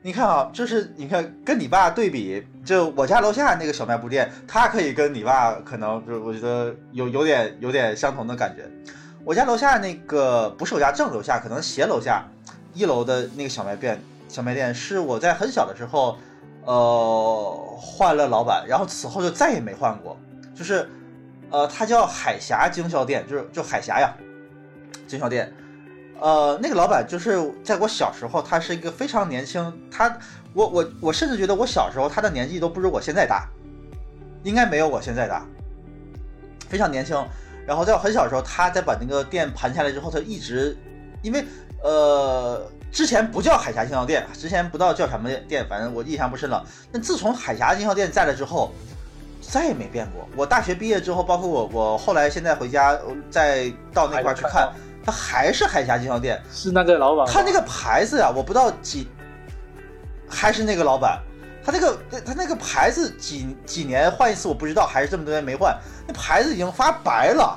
你看啊，就是你看跟你爸对比，就我家楼下那个小卖部店，他可以跟你爸可能就我觉得有有点有点相同的感觉。我家楼下那个不是我家正楼下，可能斜楼下一楼的那个小卖店，小卖店是我在很小的时候，呃，换了老板，然后此后就再也没换过。就是，呃，它叫海峡经销店，就是就海峡呀，经销店。呃，那个老板就是在我小时候，他是一个非常年轻，他我我我甚至觉得我小时候他的年纪都不如我现在大，应该没有我现在大，非常年轻。然后在我很小的时候，他在把那个店盘下来之后，他一直，因为呃之前不叫海峡经销店，之前不知道叫什么店，反正我印象不深了。但自从海峡经销店在了之后，再也没变过。我大学毕业之后，包括我我后来现在回家再到那块去看，他还是海峡经销店，是那个老板。他那个牌子呀，我不知道几，还是那个老板。他那个他那个牌子几几年换一次我不知道，还是这么多年没换，那牌子已经发白了，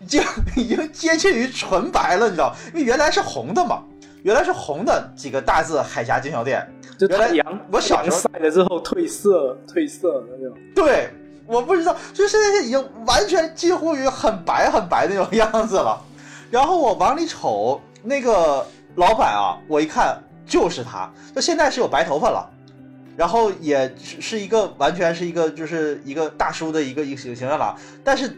已经 已经接近于纯白了，你知道？因为原来是红的嘛，原来是红的几个大字“海峡经销店”。就原来我小时候晒了之后褪色褪色那种。对，我不知道，就现在已经完全近乎于很白很白那种样子了。然后我往里瞅，那个老板啊，我一看就是他，他现在是有白头发了。然后也是是一个完全是一个就是一个大叔的一个一个形象了，但是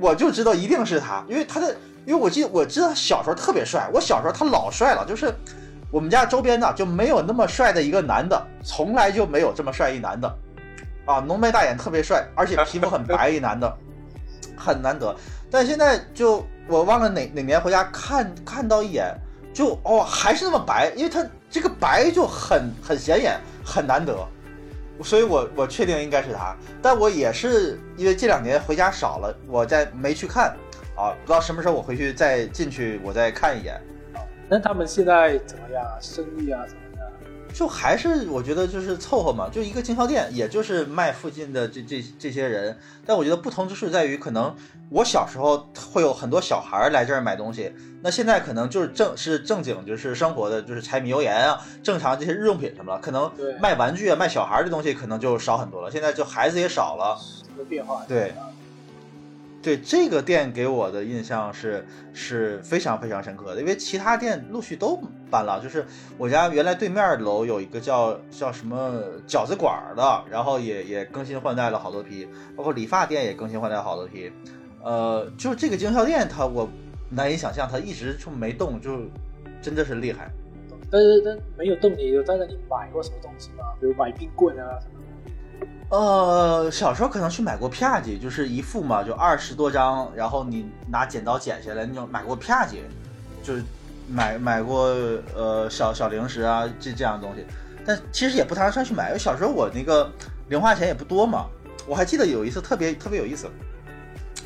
我就知道一定是他，因为他的，因为我记得我知道小时候特别帅，我小时候他老帅了，就是我们家周边呢就没有那么帅的一个男的，从来就没有这么帅一男的，啊，浓眉大眼特别帅，而且皮肤很白一男的，很难得。但现在就我忘了哪哪年回家看看到一眼，就哦还是那么白，因为他这个白就很很显眼。很难得，所以我我确定应该是他，但我也是因为这两年回家少了，我再没去看啊，不知道什么时候我回去再进去，我再看一眼。那他们现在怎么样？生意啊什么？就还是我觉得就是凑合嘛，就一个经销店，也就是卖附近的这这这些人。但我觉得不同之处在于，可能我小时候会有很多小孩来这儿买东西，那现在可能就是正是正经就是生活的，就是柴米油盐啊，正常这些日用品什么了，可能卖玩具啊、卖小孩的东西可能就少很多了。现在就孩子也少了，变化对。对这个店给我的印象是是非常非常深刻的，因为其他店陆续都搬了。就是我家原来对面楼有一个叫叫什么饺子馆的，然后也也更新换代了好多批，包括理发店也更新换代好多批。呃，就这个经销店，它我难以想象，它一直就没动，就真的是厉害。但是但没有动，你有在那里买过什么东西吗？比如买冰棍啊什么？呃，小时候可能去买过啪叽，就是一副嘛，就二十多张，然后你拿剪刀剪下来那种。买过啪叽，就是买买过呃小小零食啊这这样的东西。但其实也不常常去买，因为小时候我那个零花钱也不多嘛。我还记得有一次特别特别有意思，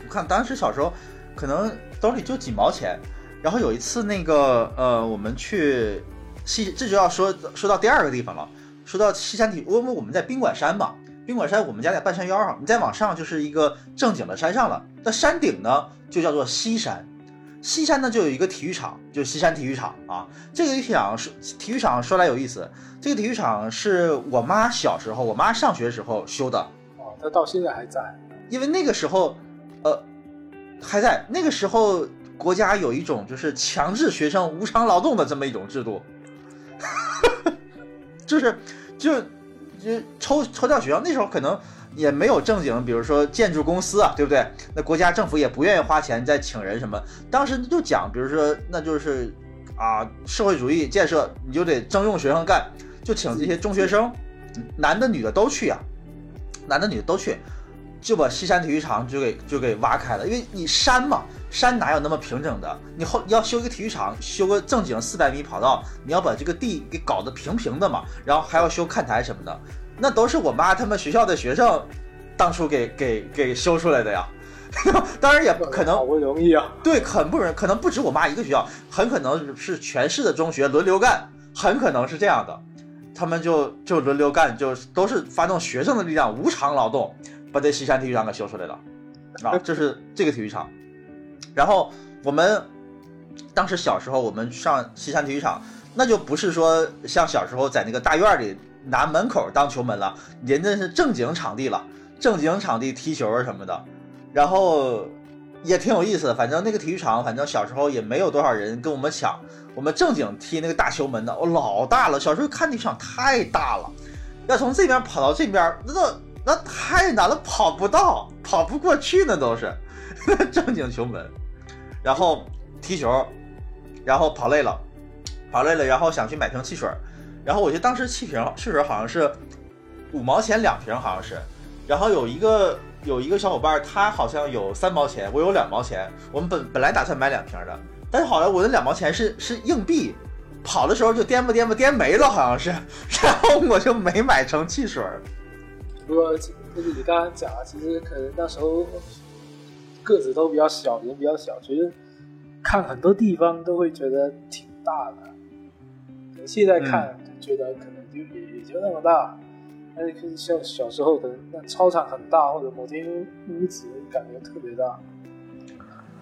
我看当时小时候可能兜里就几毛钱，然后有一次那个呃我们去西，这就要说说到第二个地方了，说到西山体，因为我们在宾馆山嘛。宾馆山，我们家在半山腰上，你再往上就是一个正经的山上了。那山顶呢，就叫做西山。西山呢，就有一个体育场，就是西山体育场啊。这个体育场是，体育场说来有意思，这个体育场是我妈小时候，我妈上学时候修的。哦，它到现在还在。因为那个时候，呃，还在。那个时候，国家有一种就是强制学生无偿劳动的这么一种制度，就是就。就抽抽调学校，那时候可能也没有正经，比如说建筑公司啊，对不对？那国家政府也不愿意花钱再请人什么。当时就讲，比如说那就是啊，社会主义建设你就得征用学生干，就请这些中学生，男的女的都去啊，男的女的都去，就把西山体育场就给就给挖开了，因为你山嘛，山哪有那么平整的？你后要修一个体育场，修个正经四百米跑道，你要把这个地给搞得平平的嘛，然后还要修看台什么的。那都是我妈他们学校的学生，当初给给给修出来的呀。当然也可能好不容易啊。对，很不容易，可能不止我妈一个学校，很可能是全市的中学轮流干，很可能是这样的。他们就就轮流干，就都是发动学生的力量，无偿劳动，把这西山体育场给修出来了。啊，这是这个体育场。然后我们当时小时候，我们上西山体育场，那就不是说像小时候在那个大院里。拿门口当球门了，人家是正经场地了，正经场地踢球什么的，然后也挺有意思的。反正那个体育场，反正小时候也没有多少人跟我们抢。我们正经踢那个大球门的，哦，老大了。小时候看体育场太大了，要从这边跑到这边，那那太难了，跑不到，跑不过去，那都是 正经球门。然后踢球，然后跑累了，跑累了，然后想去买瓶汽水。然后我记得当时汽瓶汽水好像是五毛钱两瓶，好像是。然后有一个有一个小伙伴，他好像有三毛钱，我有两毛钱。我们本本来打算买两瓶的，但是好像我的两毛钱是是硬币，跑的时候就颠吧颠吧颠没了，好像是。然后我就没买成汽水。不过就是你刚刚讲啊，其实可能那时候个子都比较小，人比较小，其实看很多地方都会觉得挺大的。现在看。觉得可能就也也就那么大，但是像小时候可能那操场很大，或者某间屋子感觉特别大。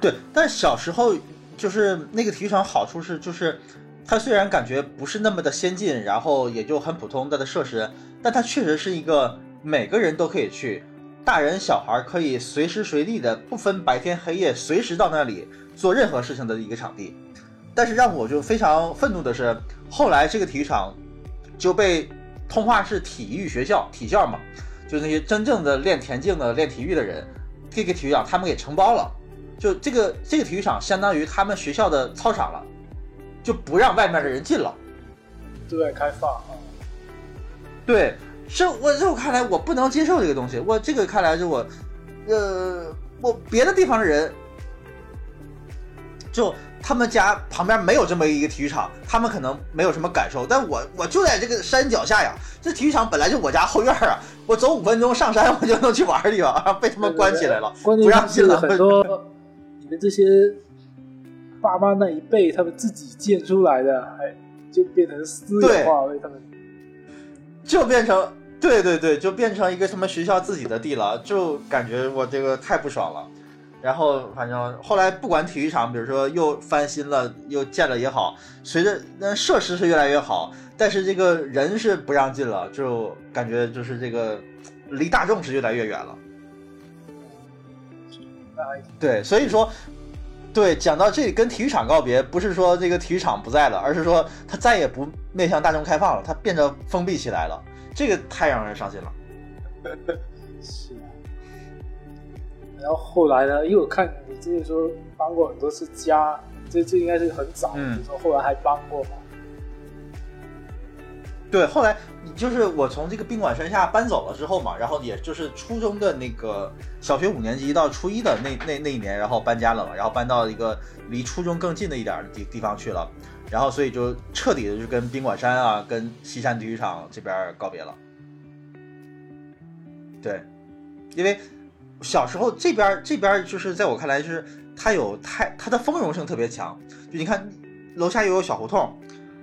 对，但小时候就是那个体育场好处是，就是它虽然感觉不是那么的先进，然后也就很普通的设施，但它确实是一个每个人都可以去，大人小孩可以随时随地的不分白天黑夜，随时到那里做任何事情的一个场地。但是让我就非常愤怒的是，后来这个体育场。就被通化市体育学校体校嘛，就那些真正的练田径的、练体育的人，这个体育场他们给承包了，就这个这个体育场相当于他们学校的操场了，就不让外面的人进了，对外开放啊。对，这我在我看来我不能接受这个东西，我这个看来是我，呃，我别的地方的人就。他们家旁边没有这么一个体育场，他们可能没有什么感受。但我我就在这个山脚下呀，这体育场本来就我家后院啊，我走五分钟上山我就能去玩的地方，被他们关起来了，不让进了。很多你们这些爸妈那一辈，他们自己建出来的，还就变成私有化为他们，就变成对对对，就变成一个什么学校自己的地了，就感觉我这个太不爽了。然后反正后来不管体育场，比如说又翻新了又建了也好，随着那设施是越来越好，但是这个人是不让进了，就感觉就是这个离大众是越来越远了。对，所以说，对讲到这里跟体育场告别，不是说这个体育场不在了，而是说它再也不面向大众开放了，它变得封闭起来了，这个太让人伤心了。是。然后后来呢？因为我看你之前说搬过很多次家，这这应该是很早，你说后来还搬过吗。对，后来你就是我从这个宾馆山下搬走了之后嘛，然后也就是初中的那个小学五年级到初一的那那那一年，然后搬家了嘛，然后搬到一个离初中更近的一点的地地方去了，然后所以就彻底的就跟宾馆山啊，跟西山体育场这边告别了。对，因为。小时候这边这边就是在我看来就是它有太它的丰容性特别强，就你看楼下又有小胡同，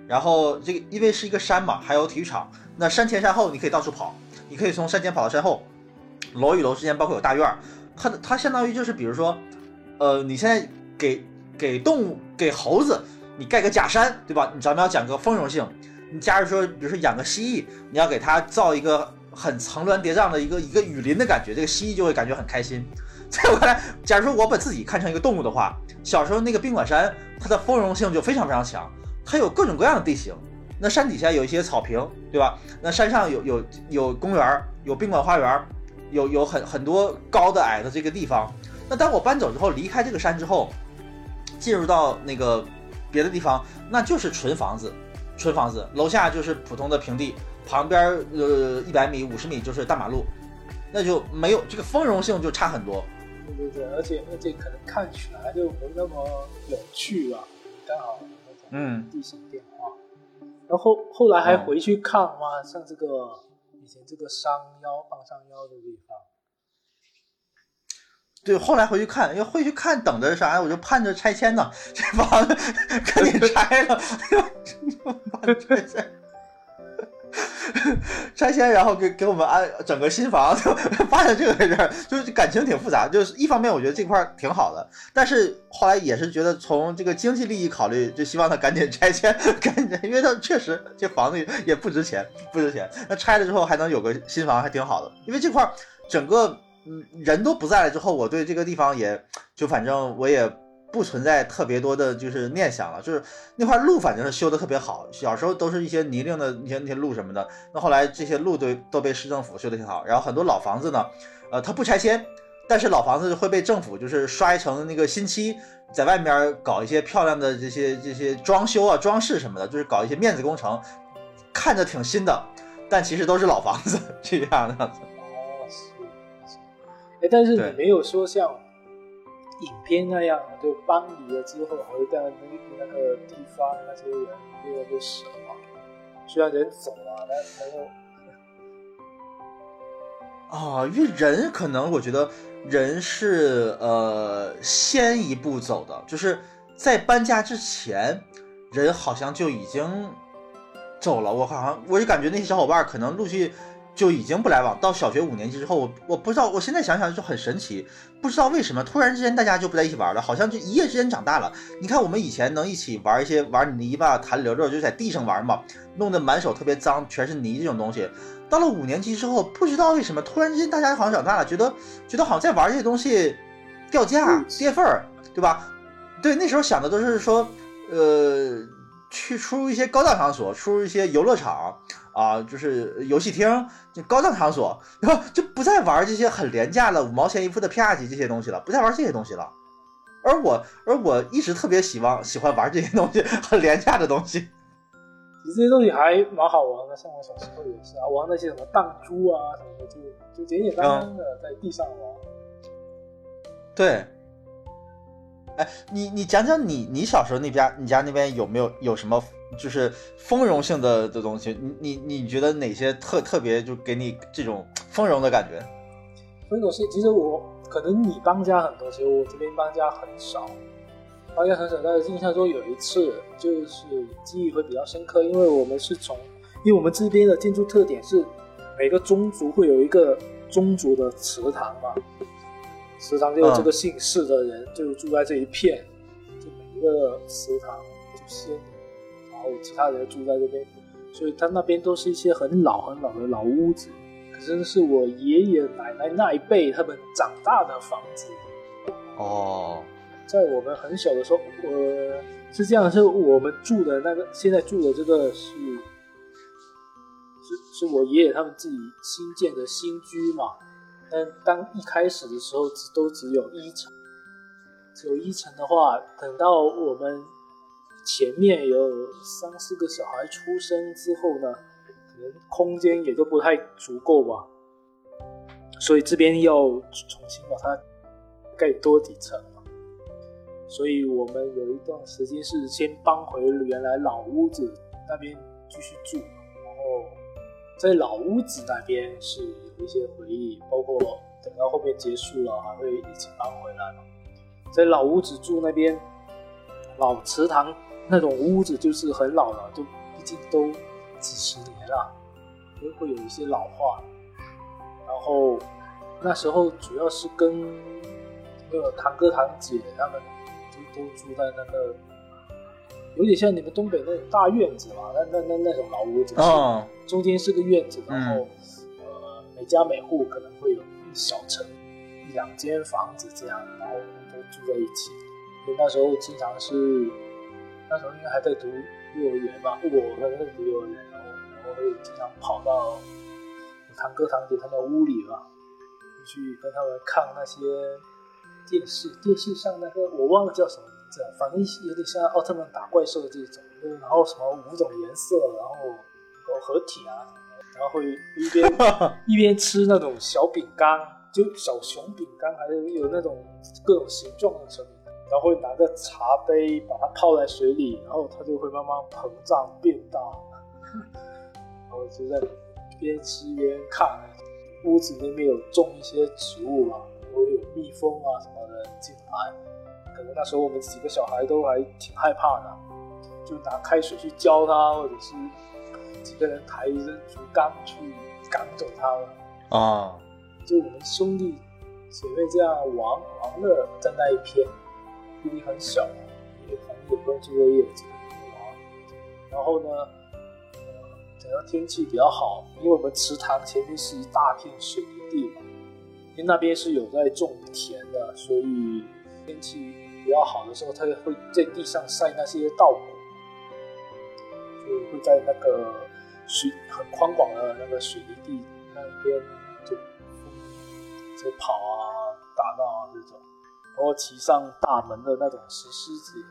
然后这个因为是一个山嘛，还有体育场，那山前山后你可以到处跑，你可以从山前跑到山后，楼与楼之间包括有大院儿，它的它相当于就是比如说，呃，你现在给给动物给猴子你盖个假山，对吧？你咱们要讲个丰容性，你假如说比如说养个蜥蜴，你要给它造一个。很层峦叠嶂的一个一个雨林的感觉，这个蜥蜴就会感觉很开心。在我看来，假如说我把自己看成一个动物的话，小时候那个宾馆山，它的丰容性就非常非常强，它有各种各样的地形。那山底下有一些草坪，对吧？那山上有有有公园，有宾馆花园，有有很很多高的矮的这个地方。那当我搬走之后，离开这个山之后，进入到那个别的地方，那就是纯房子，纯房子，楼下就是普通的平地，旁边呃一百米、五十米就是大马路，那就没有这个丰容性就差很多。对对对，而且而且可能看起来就没那么有趣吧，刚好嗯地形变化。然后后来还回去看嘛，像这个以前这个山腰半山腰的地方。对，后来回去看，因为回去看等着啥呀？我就盼着拆迁呢，这房子赶紧拆了，盼着拆迁，拆迁，然后给给我们安整个新房，就发现这个事儿，就是感情挺复杂。就是一方面我觉得这块儿挺好的，但是后来也是觉得从这个经济利益考虑，就希望他赶紧拆迁，赶紧，因为他确实这房子也不值钱，不值钱。那拆了之后还能有个新房，还挺好的。因为这块儿整个嗯人都不在了之后，我对这个地方也就反正我也。不存在特别多的，就是念想了，就是那块路反正是修的特别好，小时候都是一些泥泞的那些那些路什么的，那后来这些路都都被市政府修的挺好，然后很多老房子呢，呃，它不拆迁，但是老房子会被政府就是刷成那个新漆，在外面搞一些漂亮的这些这些装修啊、装饰什么的，就是搞一些面子工程，看着挺新的，但其实都是老房子 这样的。哎，但是你没有说像影片那样，就搬离了之后，还会在那那个地方那些人越来越少嘛。虽然人走了，但然后啊，因为人可能我觉得人是呃先一步走的，就是在搬家之前，人好像就已经走了。我好像我就感觉那些小伙伴可能陆续就已经不来往。到小学五年级之后，我我不知道，我现在想想就很神奇，不知道为什么突然之间大家就不在一起玩了，好像就一夜之间长大了。你看我们以前能一起玩一些玩泥巴、弹溜溜，就在地上玩嘛，弄得满手特别脏，全是泥这种东西。到了五年级之后，不知道为什么突然之间大家好像长大了，觉得觉得好像在玩这些东西掉价跌份儿，对吧？对，那时候想的都是说，呃，去出入一些高档场所，出入一些游乐场啊，就是游戏厅，就高档场所，然后就不再玩这些很廉价的五毛钱一副的 P R 级这些东西了，不再玩这些东西了。而我，而我一直特别喜欢喜欢玩这些东西，很廉价的东西。其实这些东西还蛮好玩的，像我小时候也是啊，玩那些什么弹珠啊什么的，就就简简单单的在地上玩。对，哎，你你讲讲你你小时候那边你家那边有没有有什么就是丰容性的的东西？你你你觉得哪些特特别就给你这种丰容的感觉？分手是，其实我可能你搬家很多，其实我这边搬家很少，搬家很少。但是印象中有一次，就是记忆会比较深刻，因为我们是从，因为我们这边的建筑特点是每个宗族会有一个宗族的祠堂嘛，祠堂就是这个姓氏的人就住在这一片，就每一个祠堂就先，然后其他人住在这边，所以他那边都是一些很老很老的老屋子。可是是我爷爷奶奶那一辈他们长大的房子。哦，在我们很小的时候，呃，是这样，是我们住的那个，现在住的这个是是是我爷爷他们自己新建的新居嘛。但当一开始的时候，只都只有一层，只有一层的话，等到我们前面有三四个小孩出生之后呢，可能空间也都不太足够吧，所以这边要重新把它盖多几层。所以我们有一段时间是先搬回原来老屋子那边继续住，然后在老屋子那边是有一些回忆，包括等到后面结束了还会一起搬回来嘛。在老屋子住那边，老祠堂那种屋子就是很老了，都毕竟都几十年了，都会有一些老化。然后那时候主要是跟那个堂哥堂姐他们都都住在那个有点像你们东北那种大院子嘛，那那那那种老屋子，嗯中间是个院子，然后、呃每家每户可能会有一小层一两间房子这样，然后都住在一起。所以那时候经常是那时候应该还在读幼儿园吧，我可能在读幼儿园，然后然后会经常跑到我堂哥堂姐他们屋里嘛，去跟他们看那些电视，电视上那个我忘了叫什么名字，反正有点像奥特曼打怪兽的这种，然后什么五种颜色，然后合体啊，然后会一边 一边吃那种小饼干，就小熊饼干，还有有那种各种形状的小饼干，然后会拿个茶杯把它泡在水里，然后它就会慢慢膨胀变大，然后就在边吃边看。屋子那边有种一些植物嘛，会有蜜蜂啊什么的进来，可能那时候我们几个小孩都还挺害怕的，就拿开水去浇它，或者是几个人抬一根竹竿去赶走它们。啊，就我们兄弟姐妹这样玩玩乐在那一片，毕竟很小，也反正也不用做作业，自己玩。然后呢？等到天气比较好，因为我们池塘前面是一大片水泥地嘛，因为那边是有在种田的，所以天气比较好的时候，它会在地上晒那些稻谷，就会在那个水很宽广的那个水泥地那边就就跑啊、打闹啊这种，然后骑上大门的那种石狮子。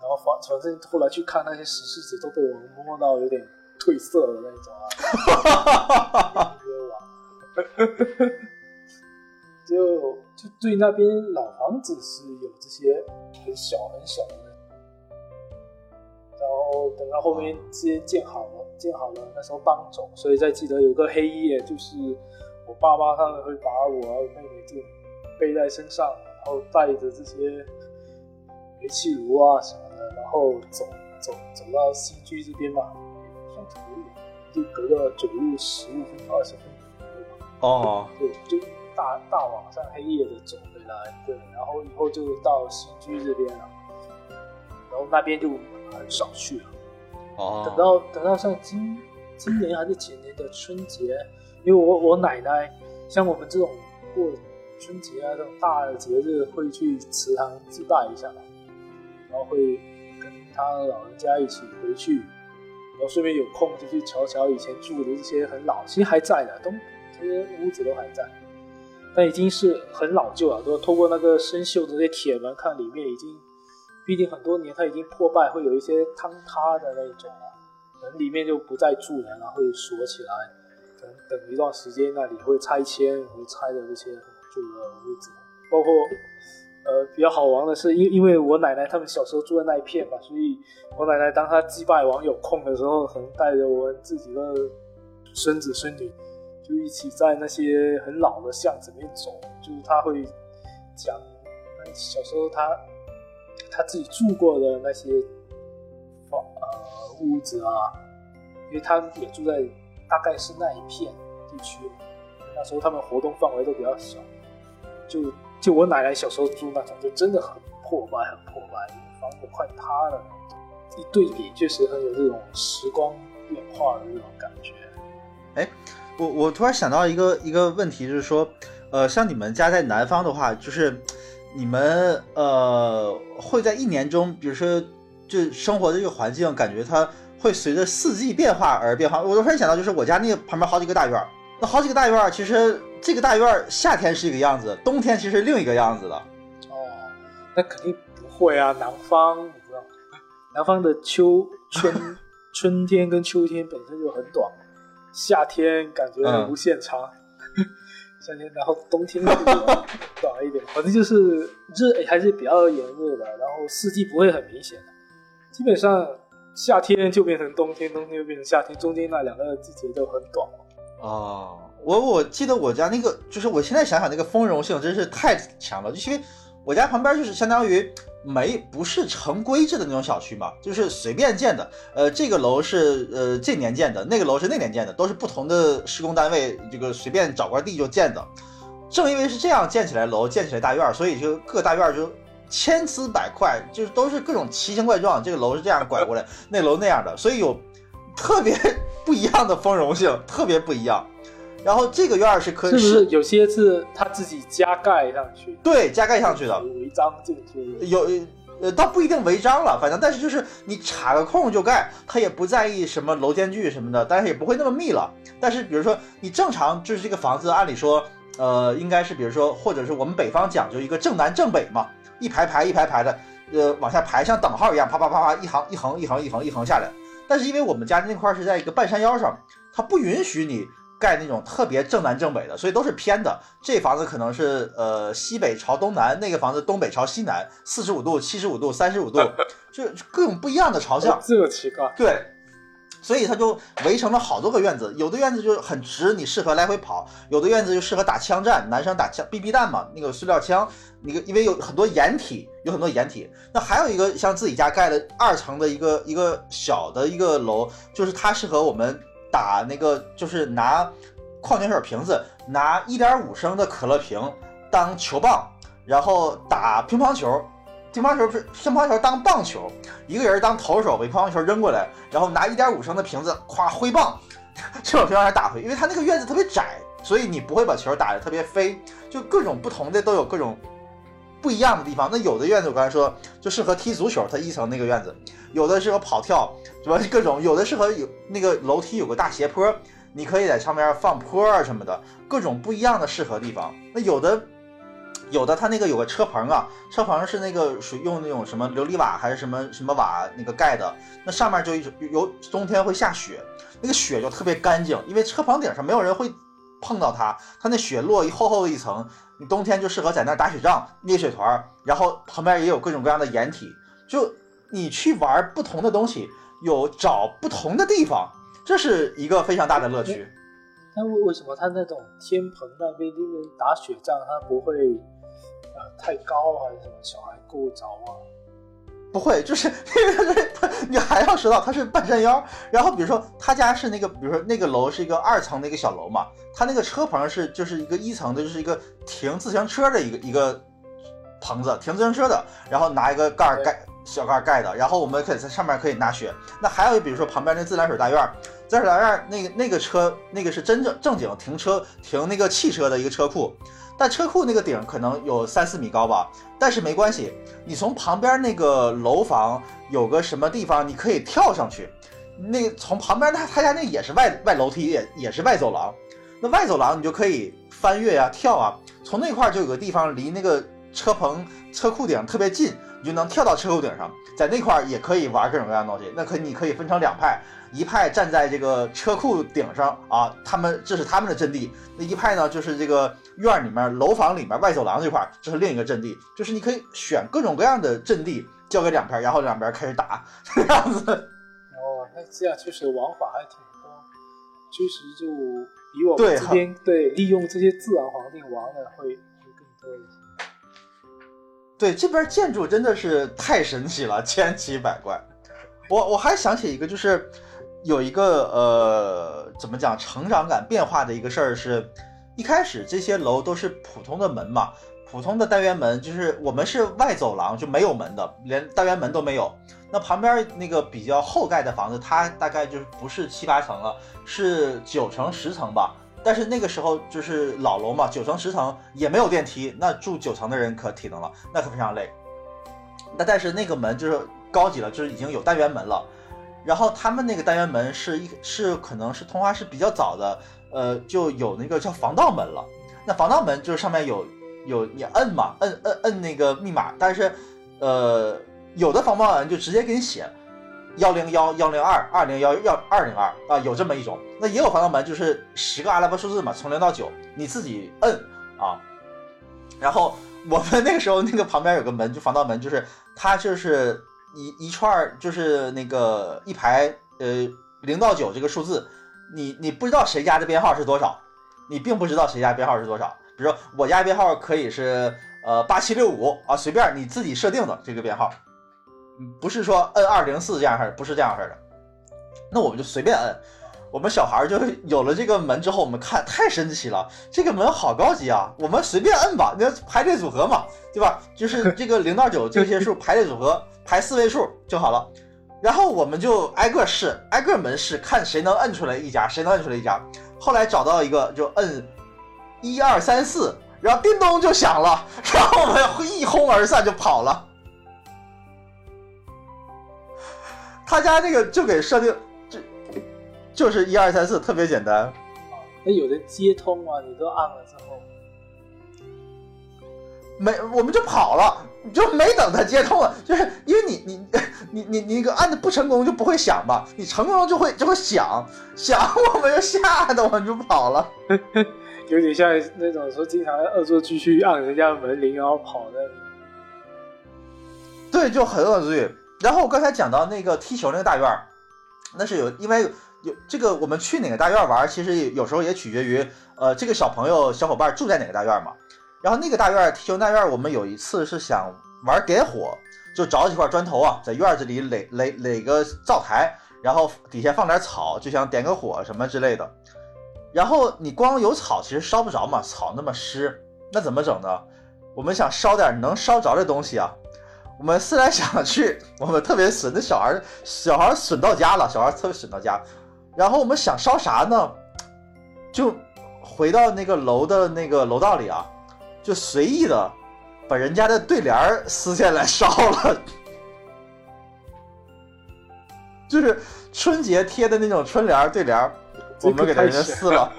然后反反正后来去看那些石狮子，都被我们摸到有点褪色的那种啊，哈哈哈就就对那边老房子是有这些很小很小的，然后等到后面这些建好了，建好了，那时候搬走，所以再记得有个黑夜，就是我爸妈他们会把我妹妹就背在身上，然后带着这些煤气炉啊什么的。然后走走走到新居这边嘛，算走路，就隔个走路十五分钟二十分钟。哦，对就大大晚上黑夜的走回来，对，然后以后就到新居这边了，然后那边就很少去了。哦，等到等到像今今年还是前年的春节，因为我我奶奶像我们这种过春节啊这种大的节日会去祠堂祭拜一下嘛，然后会跟。他老人家一起回去，然后顺便有空就去瞧瞧以前住的这些很老，其实还在的，都这些屋子都还在，但已经是很老旧了。都透过那个生锈的这些铁门看，里面已经，毕竟很多年它已经破败，会有一些坍塌的那种了。可能里面就不再住人了，会锁起来。可能等一段时间，那里会拆迁，会拆的这些住的屋子，包括。呃，比较好玩的是，因因为我奶奶他们小时候住在那一片嘛，所以我奶奶当她祭拜完有空的时候，可能带着我们自己的孙子孙女，就一起在那些很老的巷子里面走，就是他会讲小时候他他自己住过的那些房呃屋子啊，因为他也住在大概是那一片地区，那时候他们活动范围都比较小，就。就我奶奶小时候住那种，就真的很破败，很破败，房子快塌了。一对比，确实很有这种时光变化的这种感觉。哎，我我突然想到一个一个问题，就是说，呃，像你们家在南方的话，就是你们呃会在一年中，比如说就生活的这个环境，感觉它会随着四季变化而变化。我突然想到，就是我家那个旁边好几个大院儿，那好几个大院其实。这个大院夏天是一个样子，冬天其实另一个样子的。哦，那肯定不会啊，南方你知道，南方的秋春 春天跟秋天本身就很短，夏天感觉无限长，夏天然后冬天短一点，反正就是热还是比较炎热的，然后四季不会很明显的，基本上夏天就变成冬天，冬天又变成夏天，中间那两个季节都很短。哦。我我记得我家那个，就是我现在想想那个丰容性真是太强了，就因为我家旁边就是相当于没不是成规制的那种小区嘛，就是随便建的。呃，这个楼是呃这年建的，那个楼是那年建的，都是不同的施工单位，这个随便找块地就建的。正因为是这样建起来楼，建起来大院，所以就各大院就千姿百块，就是都是各种奇形怪状。这个楼是这样拐过来，那楼那样的，所以有特别 不一样的丰容性，特别不一样。然后这个院儿是可以，是不是有些是他自己加盖上去？对，加盖上去的，违章进去。有，呃，倒不一定违章了，反正但是就是你插个空就盖，他也不在意什么楼间距什么的，但是也不会那么密了。但是比如说你正常就是这个房子，按理说呃，应该是比如说，或者是我们北方讲究一个正南正北嘛，一排排一排排的，呃，往下排，像等号一样，啪啪啪啪，一行一横一横一横一横下来。但是因为我们家那块是在一个半山腰上，它不允许你盖那种特别正南正北的，所以都是偏的。这房子可能是呃西北朝东南，那个房子东北朝西南，四十五度、七十五度、三十五度，就各种不一样的朝向。这么奇怪？对。所以他就围成了好多个院子，有的院子就很直，你适合来回跑；有的院子就适合打枪战，男生打枪 BB 弹嘛，那个塑料枪，那个因为有很多掩体，有很多掩体。那还有一个像自己家盖的二层的一个一个小的一个楼，就是它适合我们打那个，就是拿矿泉水瓶子，拿一点五升的可乐瓶当球棒，然后打乒乓球。乒乓球是乒乓球当棒球，一个人当投手，把乒乓球扔过来，然后拿一点五升的瓶子，咵挥棒，就把乒乓球打回。因为他那个院子特别窄，所以你不会把球打得特别飞。就各种不同的都有各种不一样的地方。那有的院子我刚才说就适合踢足球，它一层那个院子；有的适合跑跳，主要是各种；有的适合有那个楼梯有个大斜坡，你可以在上面放坡啊什么的，各种不一样的适合地方。那有的。有的它那个有个车棚啊，车棚是那个属用那种什么琉璃瓦还是什么什么瓦那个盖的，那上面就有冬天会下雪，那个雪就特别干净，因为车棚顶上没有人会碰到它，它那雪落一厚厚的一层，你冬天就适合在那打雪仗、捏雪团，然后旁边也有各种各样的掩体，就你去玩不同的东西，有找不同的地方，这是一个非常大的乐趣。那为为什么它那种天棚那边那边打雪仗，它不会？太高还是什么？小孩够着啊？不会，就是因为他你还要说到他是半山腰，然后比如说他家是那个，比如说那个楼是一个二层的一个小楼嘛，他那个车棚是就是一个一层的，就是一个停自行车的一个一个棚子，停自行车的，然后拿一个盖盖小盖盖的，然后我们可以在上面可以拿雪。那还有比如说旁边那自来水大院，自来水大院那个那个车那个是真正正经停车停那个汽车的一个车库。但车库那个顶可能有三四米高吧，但是没关系，你从旁边那个楼房有个什么地方，你可以跳上去。那从旁边他他家那也是外外楼梯，也也是外走廊。那外走廊你就可以翻越呀、跳啊。从那块就有个地方离那个车棚、车库顶特别近，你就能跳到车库顶上，在那块儿也可以玩各种各样的东西。那可你可以分成两派。一派站在这个车库顶上啊，他们这是他们的阵地。那一派呢，就是这个院里面、楼房里面、外走廊这块，这是另一个阵地。就是你可以选各种各样的阵地交给两边，然后两边开始打 这样子。哦，那这样确实玩法还挺多，确实就比我们这边对利用这些自然环境玩的会会更多一些。对，这边建筑真的是太神奇了，千奇百怪。我我还想起一个，就是。有一个呃，怎么讲成长感变化的一个事儿是，一开始这些楼都是普通的门嘛，普通的单元门，就是我们是外走廊就没有门的，连单元门都没有。那旁边那个比较后盖的房子，它大概就是不是七八层了，是九层十层吧。但是那个时候就是老楼嘛，九层十层也没有电梯，那住九层的人可体能了，那可非常累。那但是那个门就是高级了，就是已经有单元门了。然后他们那个单元门是一是可能是通化市比较早的，呃，就有那个叫防盗门了。那防盗门就是上面有有你摁嘛，摁摁摁那个密码，但是呃有的防盗门就直接给你写幺零幺幺零二二零幺幺二零二啊，有这么一种。那也有防盗门就是十个阿拉伯数字嘛，从零到九你自己摁啊。然后我们那个时候那个旁边有个门，就防盗门，就是它就是。一一串就是那个一排，呃，零到九这个数字，你你不知道谁家的编号是多少，你并不知道谁家编号是多少。比如说我家编号可以是呃八七六五啊，随便你自己设定的这个编号，不是说摁二零四这样式儿，不是这样式儿的。那我们就随便摁。我们小孩就 有了这个门之后，我们看太神奇了，这个门好高级啊！我们随便摁吧，那排列组合嘛，对吧？就是 这个零到九这些数排列组合。排四位数就好了，然后我们就挨个试，挨个门试，看谁能摁出来一家，谁能摁出来一家。后来找到一个，就摁一二三四，然后叮咚就响了，然后我们一哄而散就跑了。他家这个就给设定，就就是一二三四，特别简单。那有的接通啊，你都按了之后。没我们就跑了，就没等他接通了，就是因为你你你你你那个按的不成功就不会响吧，你成功了就会就会响响，我们就吓得我们就跑了。有点像那种说经常恶作剧去按人家门铃然后跑的。对，就很恶作剧。然后我刚才讲到那个踢球那个大院儿，那是有因为有这个我们去哪个大院玩，其实有时候也取决于呃这个小朋友小伙伴住在哪个大院嘛。然后那个大院踢球大院，我们有一次是想玩点火，就找几块砖头啊，在院子里垒垒垒个灶台，然后底下放点草，就想点个火什么之类的。然后你光有草其实烧不着嘛，草那么湿，那怎么整呢？我们想烧点能烧着的东西啊。我们思来想去，我们特别损，那小孩小孩损到家了，小孩特别损到家。然后我们想烧啥呢？就回到那个楼的那个楼道里啊，就随意的把人家的对联撕下来烧了，就是春节贴的那种春联对联，我们给人家撕了，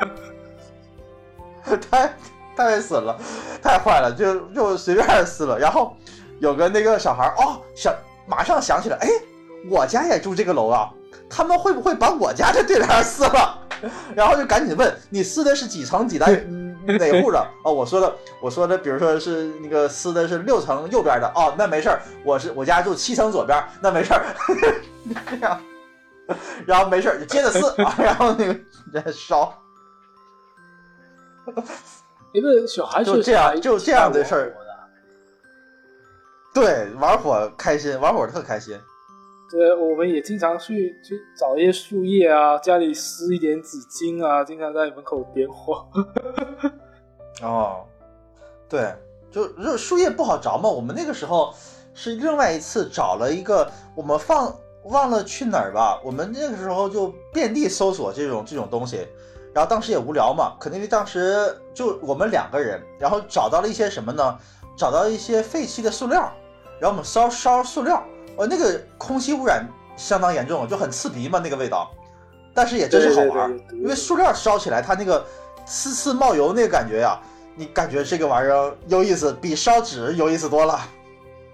太太损了，太坏了，就就随便撕了，然后。有个那个小孩哦，想马上想起来，哎，我家也住这个楼啊，他们会不会把我家的对联撕了？然后就赶紧问你撕的是几层几单哪户的？哦，我说的我说的，比如说是那个撕的是六层右边的哦，那没事儿，我是我家住七层左边，那没事儿，这样，然后没事儿就接着撕，然后那个再烧，一个小孩就这样就这样的事儿。对，玩火开心，玩火特开心。对，我们也经常去去找一些树叶啊，家里撕一点纸巾啊，经常在门口点火。哦，对，就就树叶不好着嘛。我们那个时候是另外一次找了一个，我们放忘了去哪儿吧。我们那个时候就遍地搜索这种这种东西，然后当时也无聊嘛，肯定当时就我们两个人，然后找到了一些什么呢？找到一些废弃的塑料。然后我们烧烧塑料，呃，那个空气污染相当严重，就很刺鼻嘛，那个味道。但是也真是好玩，因为塑料烧起来它那个呲呲冒油那个感觉呀，你感觉这个玩意儿有意思，比烧纸有意思多了。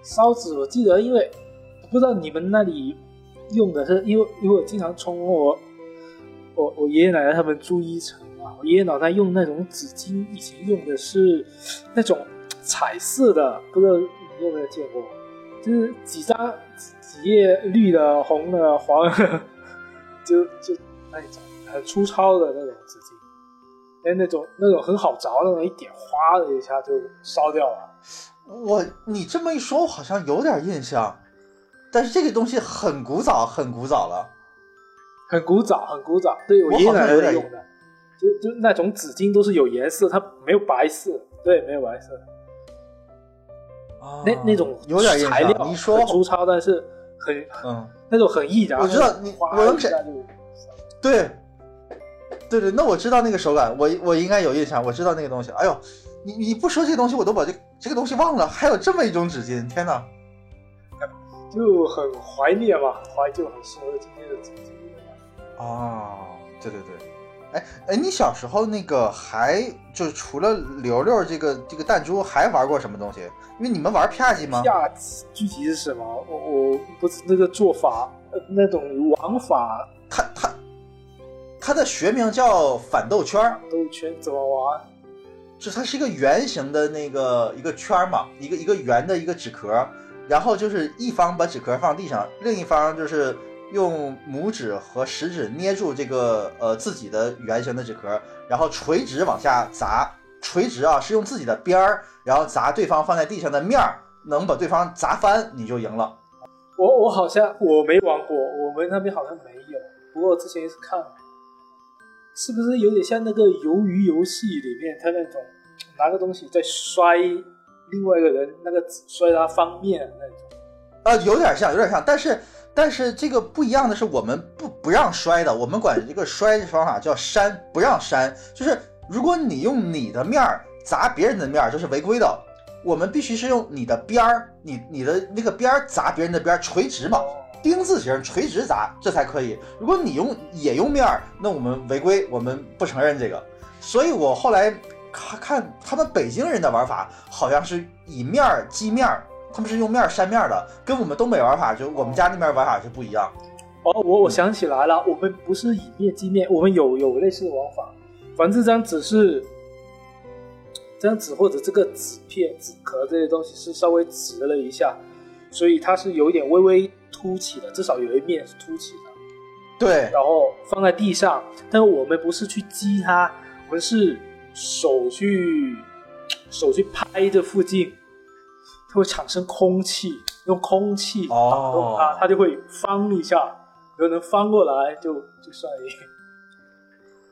烧纸我记得，因为不知道你们那里用的是，因为因为我经常从我我我爷爷奶奶他们住一层嘛，我爷爷奶奶用那种纸巾，以前用的是那种彩色的，不知道你有没有见过。就是几张几页绿的、红的、黄的，就就那种很粗糙的那种纸巾，哎，那种那种很好着，那种一点哗的一下就烧掉了。我你这么一说，我好像有点印象，但是这个东西很古早，很古早了，很古早，很古早。对我爷爷奶奶用的，就就那种纸巾都是有颜色，它没有白色，对，没有白色。那那种有点材料，你说粗糙，但是很嗯，那种很易燃。我知道你，我能想，对，对对，那我知道那个手感，我我应该有印象，我知道那个东西。哎呦，你你不说这个东西，我都把这这个东西忘了。还有这么一种纸巾，天哪，就很怀念嘛，怀旧，很适合今天的纸巾。哦，对对对。哎哎，你小时候那个还就是除了溜溜这个这个弹珠，还玩过什么东西？因为你们玩啪叽吗？啪叽具体是什么？我我不是那个做法，那种玩法，它它它的学名叫反斗圈。斗圈怎么玩？就它是一个圆形的那个一个圈嘛，一个一个圆的一个纸壳，然后就是一方把纸壳放地上，另一方就是。用拇指和食指捏住这个呃自己的圆形的纸壳，然后垂直往下砸，垂直啊是用自己的边儿，然后砸对方放在地上的面儿，能把对方砸翻你就赢了。我我好像我没玩过，我们那边好像没有。不过之前是看，是不是有点像那个鱿鱼游戏里面他那种拿个东西在摔另外一个人那个摔他方面那种？啊，有点像，有点像，但是。但是这个不一样的是，我们不不让摔的，我们管这个摔的方法叫扇，不让扇。就是如果你用你的面儿砸别人的面儿，这是违规的。我们必须是用你的边儿，你你的那个边儿砸别人的边儿，垂直嘛，丁字形垂直砸，这才可以。如果你用也用面儿，那我们违规，我们不承认这个。所以我后来看看他们北京人的玩法，好像是以面儿击面儿，他们是用面儿扇面儿的，跟我们东北玩法就我们家那边玩法是不一样。哦，我我想起来了，我们不是以面击面，我们有有类似的玩法。反正这张纸是这张纸或者这个纸片、纸壳这些东西是稍微直了一下，所以它是有一点微微凸起的，至少有一面是凸起的。对，然后放在地上，但我们不是去击它，我们是手去手去拍这附近，它会产生空气，用空气打动它，哦它就会翻一下，有能翻过来就就算赢。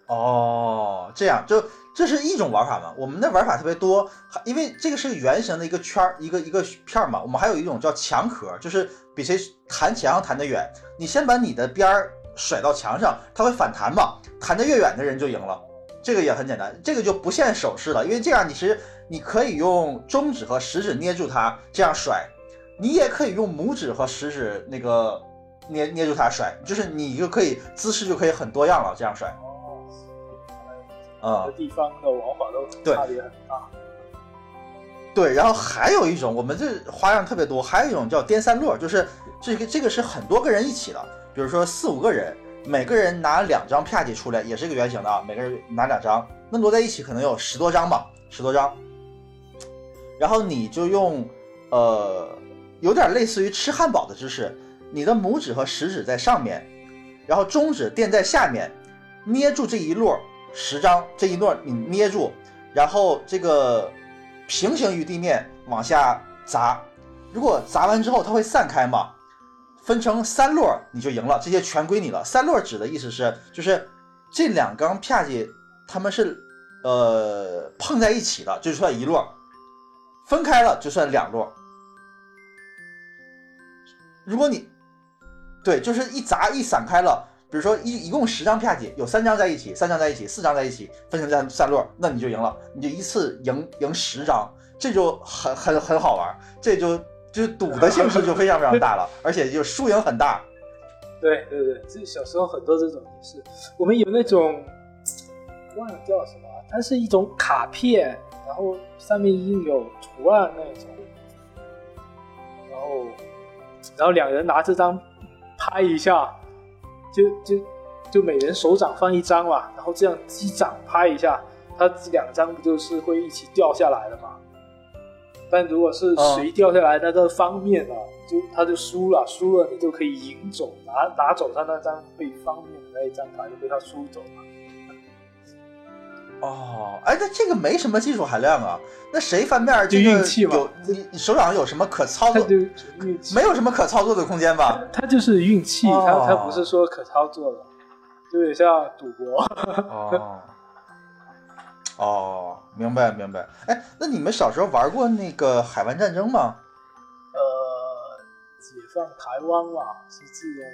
哦，这样就这是一种玩法嘛？我们的玩法特别多，因为这个是个圆形的一个圈儿，一个一个片儿嘛。我们还有一种叫墙壳，就是比谁弹墙弹得远。你先把你的边儿甩到墙上，它会反弹嘛，弹得越远的人就赢了。这个也很简单，这个就不限手势了，因为这样你是你可以用中指和食指捏住它这样甩，你也可以用拇指和食指那个捏捏住它甩，就是你就可以姿势就可以很多样了，这样甩。哦，啊、地方的玩法都对差别很大。对，然后还有一种，我们这花样特别多，还有一种叫颠三落，就是这个这个是很多个人一起的，比如说四五个人，每个人拿两张啪叽出来，也是一个圆形的啊，每个人拿两张，那摞在一起可能有十多张吧，十多张。然后你就用呃，有点类似于吃汉堡的姿势，你的拇指和食指在上面，然后中指垫在下面，捏住这一摞十张，这一摞你捏住，然后这个平行于地面往下砸，如果砸完之后它会散开嘛，分成三摞你就赢了，这些全归你了。三摞指的意思是就是这两根啪叽它们是呃碰在一起的，就算一摞，分开了就算两摞。如果你对，就是一砸一散开了，比如说一一共十张啪叽，有三张在一起，三张在一起，四张在一起，分成三三摞，那你就赢了，你就一次赢赢十张，这就很很很好玩，这就就赌的性质就非常非常大了，而且就输赢很大。对对对，这小时候很多这种也是，我们有那种忘了叫什么，它是一种卡片，然后上面印有图案那种，然后然后两人拿这张拍一下，就就就每人手掌放一张嘛，然后这样击掌拍一下，它两张不就是会一起掉下来的嘛？但如果是谁掉下来那个方面呢，就他就输了，输了你就可以赢走，拿拿走他那张被方面的那一张卡就被他输走了。哦，哎，那这个没什么技术含量啊，那谁翻面就这个运气嘛有你你手掌有什么可操作？运气，没有什么可操作的空间吧？它就是运气，哦他他不是说可操作的，就有点像赌博。哦，哦，明白明白。哎，那你们小时候玩过那个海湾战争吗？呃，解放台湾嘛，是自由吗？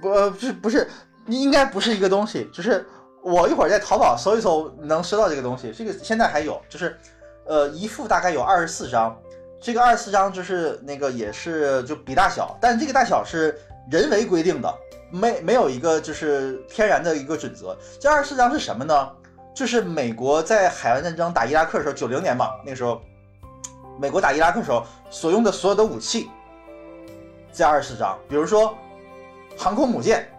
不，呃不是不是，应该不是一个东西。就是我一会儿在淘宝搜一搜，能搜到这个东西。这个现在还有，就是呃一副大概有二十四张，这个二十四张就是那个也是就比大小，但这个大小是人为规定的，没没有一个就是天然的一个准则。这二十四张是什么呢？就是美国在海湾战争打伊拉克的时候，九零年嘛，那个时候美国打伊拉克的时候所用的所有的武器，这二十四张，比如说航空母舰、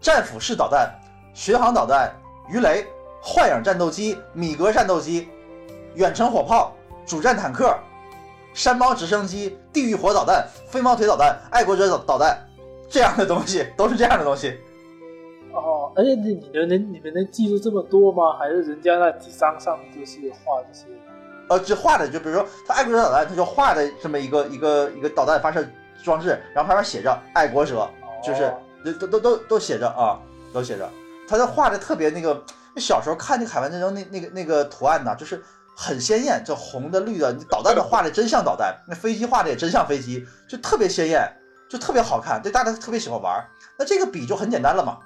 战斧式导弹、巡航导弹、鱼雷、幻影战斗机、米格战斗机、远程火炮、主战坦克、山猫直升机、地狱火导弹、飞毛腿导弹、爱国者导导弹，这样的东西 都是这样的东西。哦，而且你你们能你们能记住这么多吗？还是人家那几张上面就是画这些？呃，就画的就比如说他爱国者导弹，他就画的这么一个一个一个导弹发射装置，然后旁边写着爱国者，就是哦都都都都写着啊，都写着。它就画的特别那个，小时候看那个海湾战争那那个那个图案呢，就是很鲜艳，这红的绿的，你导弹的画的真像导弹，那飞机画的也真像飞机，就特别鲜艳，就特别好看，对大家特别喜欢玩。那这个比就很简单了嘛。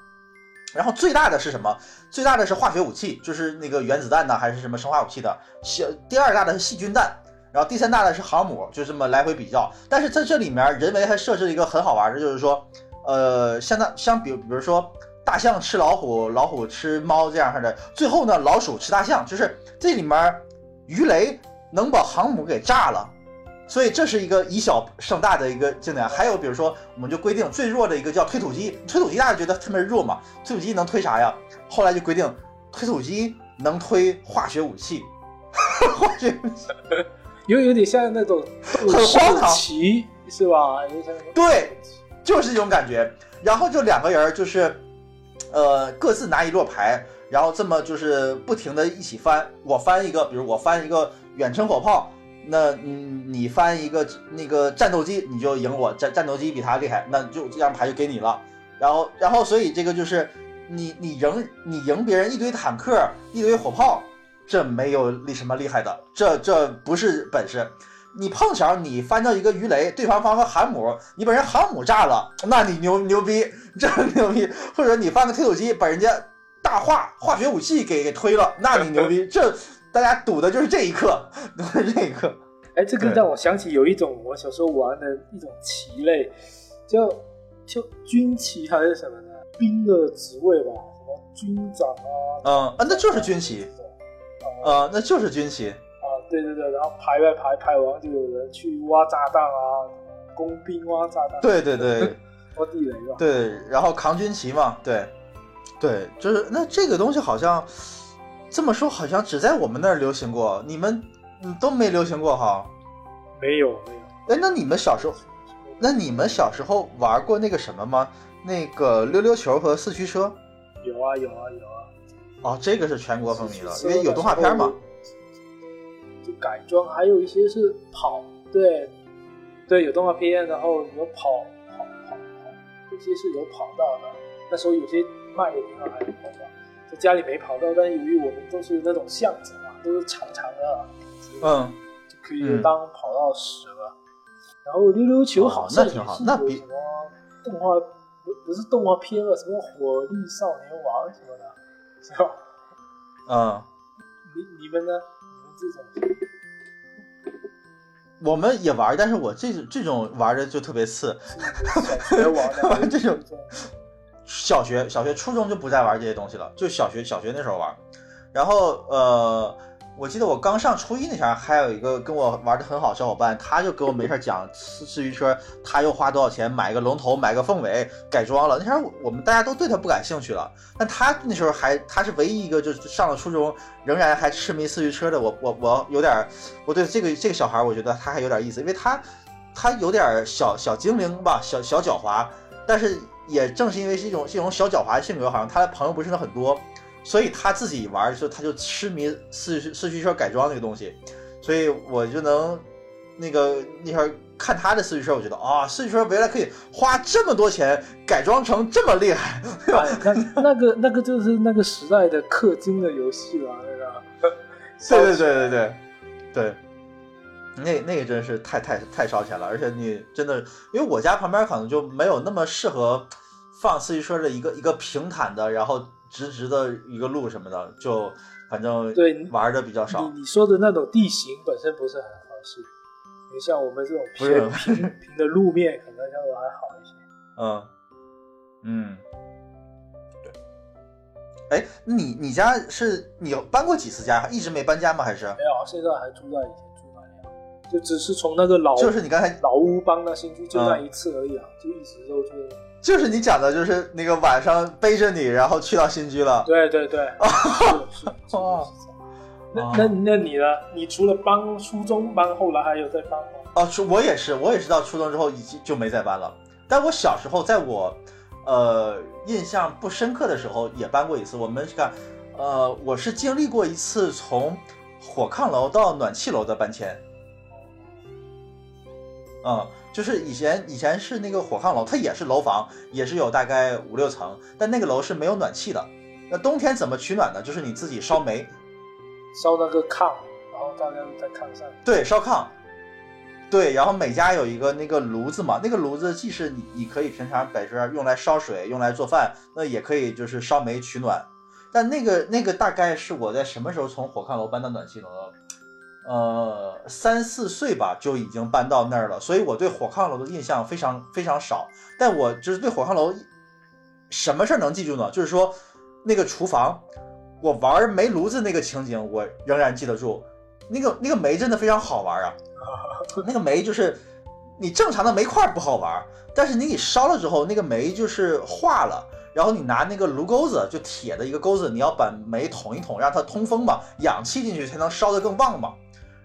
然后最大的是什么？最大的是化学武器，就是那个原子弹呢，还是什么生化武器的？小第二大的是细菌弹，然后第三大的是航母，就这么来回比较。但是在这里面，人为还设置了一个很好玩的，就是说，呃，相当相比，比如说大象吃老虎，老虎吃猫这样式的。最后呢，老鼠吃大象，就是这里面鱼雷能把航母给炸了。所以这是一个以小胜大的一个经典。还有比如说，我们就规定最弱的一个叫推土机，推土机大家觉得特别弱嘛？推土机能推啥呀？后来就规定推土机能推化学武器，化学武器有有点像那种很荒唐棋是吧？对，就是这种感觉。然后就两个人就是，呃，各自拿一摞牌，然后这么就是不停的一起翻。我翻一个，比如我翻一个远程火炮，那嗯你翻一个那个战斗机，你就赢我。战战斗机比他厉害，那就这张牌就给你了。然后然后所以这个就是你你赢你赢别人一堆坦克一堆火炮，这没有厉什么厉害的，这这不是本事。你碰巧你翻到一个鱼雷，对方翻个航母，你把人航母炸了，那你牛牛逼，这牛逼。或者你翻个推土机，把人家大化化学武器给给推了，那你牛逼。这大家赌的就是这一刻，赌的是这一刻。哎，这个让我想起有一种我小时候玩的一种棋类，叫叫军棋还是什么呢？兵的职位吧，什么军长啊，嗯啊，那就是军棋，啊呃，那就是军棋。啊，对对对，然后排排排排完就有人去挖炸弹啊，工兵挖炸弹，对对对挖地雷吧。对，然后扛军旗嘛，对，对，就是那这个东西好像这么说，好像只在我们那儿流行过，你们嗯都没流行过哈。没有没有，哎，那你们小时候，那你们小时候玩过那个什么吗？那个溜溜球和四驱车？有啊有啊有啊，哦，这个是全国风靡的，因为有动画片嘛。。就改装，还有一些是跑，对，对，有动画片，然后有跑跑跑跑，这些是有跑道的。那时候有些卖的地方还有跑道，在家里没跑道，但由于我们都是那种巷子嘛，都是长长的，嗯，就可以当跑道使了。然后溜溜球好像是那比有什么动画不不是动画片了，什么火力少年王什么的，是吧？嗯，你你们呢？我们也玩，但是我这这种玩的就特别次。小学玩的玩 这种小学、小学、初中就不再玩这些东西了，就小学、小学那时候玩。然后呃，我记得我刚上初一那前儿，还有一个跟我玩的很好的小伙伴，他就给我没事儿讲四四驱车，他又花多少钱买个龙头，买个凤尾改装了。那前儿我们大家都对他不感兴趣了，但他那时候还他是唯一一个就是上了初中仍然还痴迷四驱车的。我我我有点，我对这个这个小孩，我觉得他还有点意思，因为他他有点小小精灵吧，小小狡猾，但是也正是因为是一种这种小狡猾的性格，好像他的朋友不是很多，所以他自己玩就他就痴迷四驱四驱车改装这个东西，所以我就能那个那会儿看他的四驱车，我觉得啊、四驱车原来可以花这么多钱改装成这么厉害，哎，那那个那个就是那个时代的氪金的游戏了，那个。对对对对对对，那那个真是太太太烧钱了，而且你真的，因为我家旁边可能就没有那么适合放四驱车的一个一个平坦的，然后直直的一个路什么的，就反正对玩的比较少。你你说的那种地形本身不是很合适，你像我们这种平平 平的路面，可能相对还好一些。嗯嗯，对。哎，你你家是你搬过几次家？一直没搬家吗？还是没有，现在还住在以前住那里啊，就只是从那个老就是你刚才老屋搬到新居就那嗯一次而已啊，就一直都是。就是你讲的，就是那个晚上背着你，然后去到新居了。对对对，哦。那那那你呢？你除了搬初中搬，后来还有在搬吗？哦，初我也是，我也是到初中之后已经就没再搬了。但我小时候，在我呃印象不深刻的时候，也搬过一次。我们是看，呃，我是经历过一次从火炕楼到暖气楼的搬迁。嗯，就是以前以前是那个火炕楼，它也是楼房，也是有大概五六层，但那个楼是没有暖气的。那冬天怎么取暖呢？就是你自己烧煤，烧那个炕，然后大家都在炕上。对，烧炕，对，然后每家有一个那个炉子嘛，那个炉子既是你你可以平常摆这儿用来烧水、用来做饭，那也可以就是烧煤取暖。但那个那个大概是我在什么时候从火炕楼搬到暖气楼的？呃，三四岁吧就已经搬到那儿了，所以我对火炕楼的印象非常非常少。但我就是对火炕楼什么事儿能记住呢？就是说那个厨房，我玩煤炉子那个情景，我仍然记得住。那个那个煤真的非常好玩啊！那个煤就是你正常的煤块不好玩，但是你给烧了之后，那个煤就是化了。然后你拿那个炉钩子，就铁的一个钩子，你要把煤捅一捅，让它通风嘛，氧气进去才能烧得更旺嘛。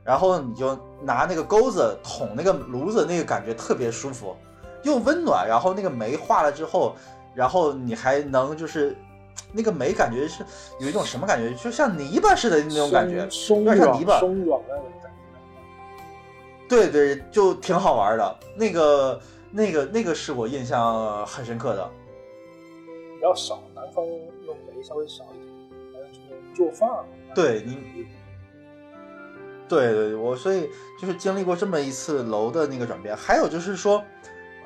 然后你就拿那个钩子捅那个炉子，那个感觉特别舒服，又温暖。然后那个煤化了之后，然后你还能就是那个煤感觉是有一种什么感觉，就像泥巴似的那种感觉，松有点像泥巴。松软那种感觉。对对，就挺好玩的。那个那个那个是我印象很深刻的。比较少，南方用煤稍微少一点，做饭。对你，对对，我所以就是经历过这么一次楼的那个转变，还有就是说，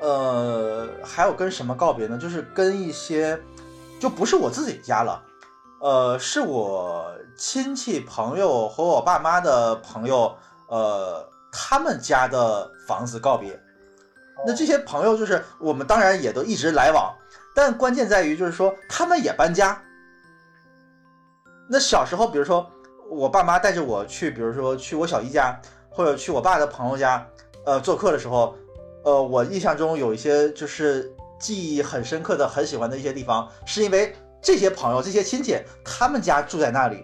呃，还有跟什么告别呢？就是跟一些就不是我自己家了，呃，是我亲戚朋友和我爸妈的朋友，呃，他们家的房子告别。那这些朋友就是我们当然也都一直来往。但关键在于，就是说他们也搬家。那小时候，比如说我爸妈带着我去，比如说去我小姨家，或者去我爸的朋友家，呃，做客的时候，呃，我印象中有一些就是记忆很深刻的、很喜欢的一些地方，是因为这些朋友、这些亲戚他们家住在那里。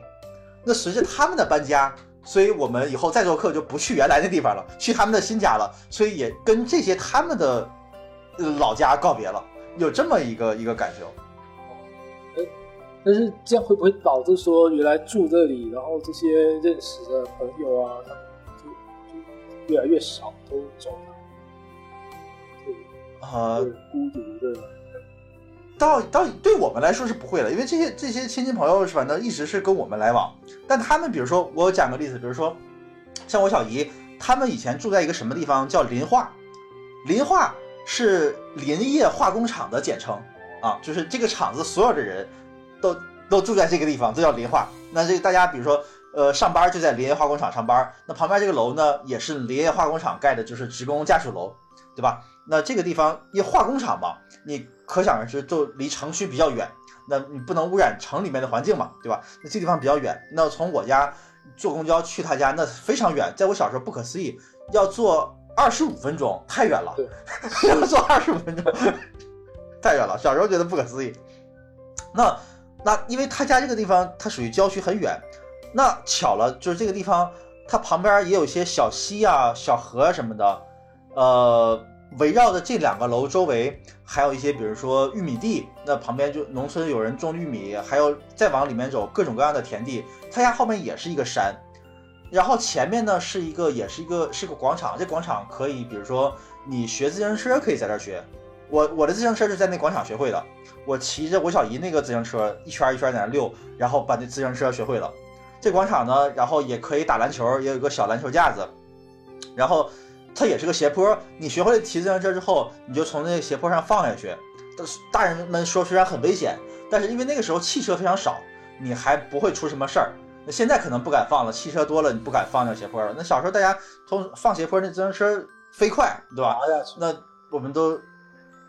那随着他们的搬家，所以我们以后再做客就不去原来的地方了，去他们的新家了，所以也跟这些他们的老家告别了。有这么一个一个感受，但是这样会不会导致说，原来住这里，然后这些认识的朋友啊，他们就就越来越少，都走了，啊，孤独的。到到对我们来说是不会的，因为这些这些亲戚朋友是反正一直是跟我们来往，但他们比如说我讲个例子，比如说像我小姨，他们以前住在一个什么地方叫林化，林化。是林业化工厂的简称啊，就是这个厂子所有的人都都住在这个地方，都叫林化。那这个大家比如说，呃，上班就在林业化工厂上班，那旁边这个楼呢，也是林业化工厂盖的，就是职工家属楼，对吧？那这个地方因为化工厂嘛，你可想而知，就离城区比较远，那你不能污染城里面的环境嘛，对吧？那这地方比较远，那从我家坐公交去他家那非常远，在我小时候不可思议，要坐。二十五分钟太远了，要坐二十五分钟 太远了。小时候觉得不可思议。那那因为他家这个地方，它属于郊区，很远。那巧了，就是这个地方，它旁边也有一些小溪啊、小河什么的。呃，围绕着这两个楼周围，还有一些，比如说玉米地。那旁边就农村有人种玉米，还有再往里面走，各种各样的田地。他家后面也是一个山。然后前面呢是一个，也是一个，是个广场。这广场可以，比如说你学自行车可以在这儿学。我我的自行车是在那广场学会的。我骑着我小姨那个自行车一圈一圈在那溜，然后把那自行车学会了。这广场呢，然后也可以打篮球，也有个小篮球架子。然后它也是个斜坡，你学会骑自行车之后，你就从那个斜坡上放下去。大人们说虽然很危险，但是因为那个时候汽车非常少，你还不会出什么事儿。那现在可能不敢放了，汽车多了，你不敢放那斜坡了。那小时候大家从放斜坡，那自行车飞快，对吧？那我们都，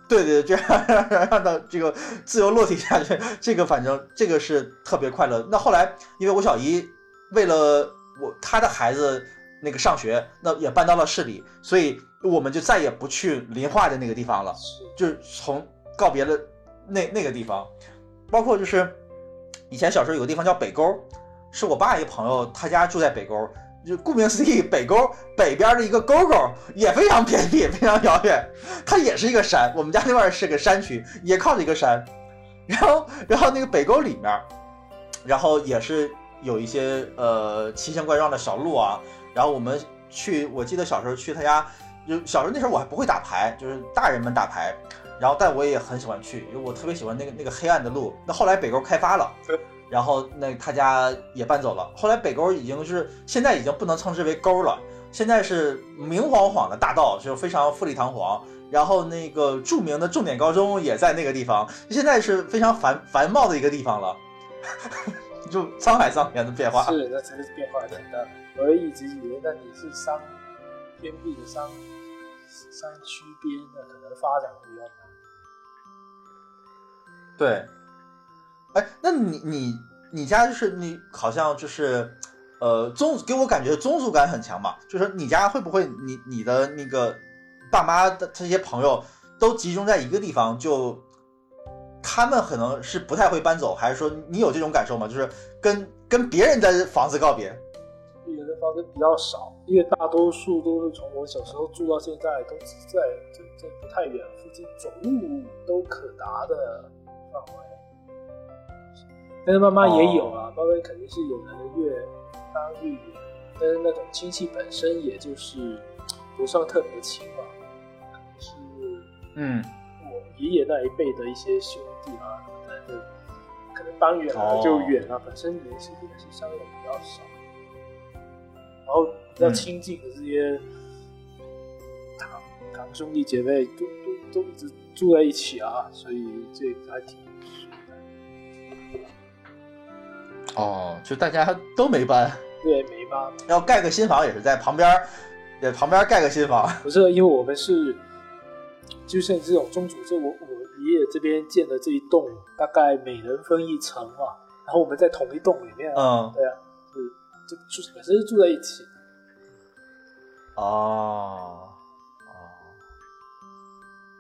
对对，这样让让的这个自由落体下去，这个反正这个是特别快乐。那后来因为我小姨为了我她的孩子那个上学，那也搬到了市里，所以我们就再也不去临化的那个地方了，就是从告别了那那个地方，包括就是以前小时候有个地方叫北沟。是我爸一个朋友，他家住在北沟，就顾名思义，北沟北边的一个沟沟，也非常偏僻，非常遥远。它也是一个山，我们家那块是个山区，也靠着一个山。然后，然后那个北沟里面，然后也是有一些呃奇形怪状的小路啊。然后我们去，我记得小时候去他家，就小时候那时候我还不会打牌，就是大人们打牌。然后，但我也很喜欢去，因为我特别喜欢那个那个黑暗的路。那后来北沟开发了。然后那他家也搬走了。后来北沟已经是现在已经不能称之为沟了，现在是明晃晃的大道，就非常富丽堂皇。然后那个著名的重点高中也在那个地方，现在是非常繁繁茂的一个地方了，就沧海桑田的变化。是，那真的是变化挺大。我一直以为那你是山偏僻的商山区边，的可能发展会比较难。对，哎，那你你你家就是你好像就是，呃，宗给我感觉宗族感很强嘛，就是你家会不会你你的那个爸妈的这些朋友都集中在一个地方，就他们可能是不太会搬走，还是说你有这种感受吗？就是跟跟别人的房子告别？别人的房子比较少，因为大多数都是从我小时候住到现在，都是在这这不太远附近，走路都可达的范围。但是妈妈也有啊，妈妈肯定是有人越当越远，但是那种亲戚本身也就是不算特别亲嘛，可能是嗯，我爷爷那一辈的一些兄弟啊可能搬远了哦。就远了，本身联系也是相对比较少。然后比较亲近的这些堂、堂兄弟姐妹都都都一直住在一起啊，所以这还挺哦，就大家都没搬，对，没搬？要盖个新房也是在旁边儿，在旁边盖个新房。不是，因为我们是，就像这种宗主，就我我爷爷这边建的这一栋，大概每人分一层嘛，然后我们在同一栋里面啊，嗯，对啊，是就住本身是住在一起。哦，哦，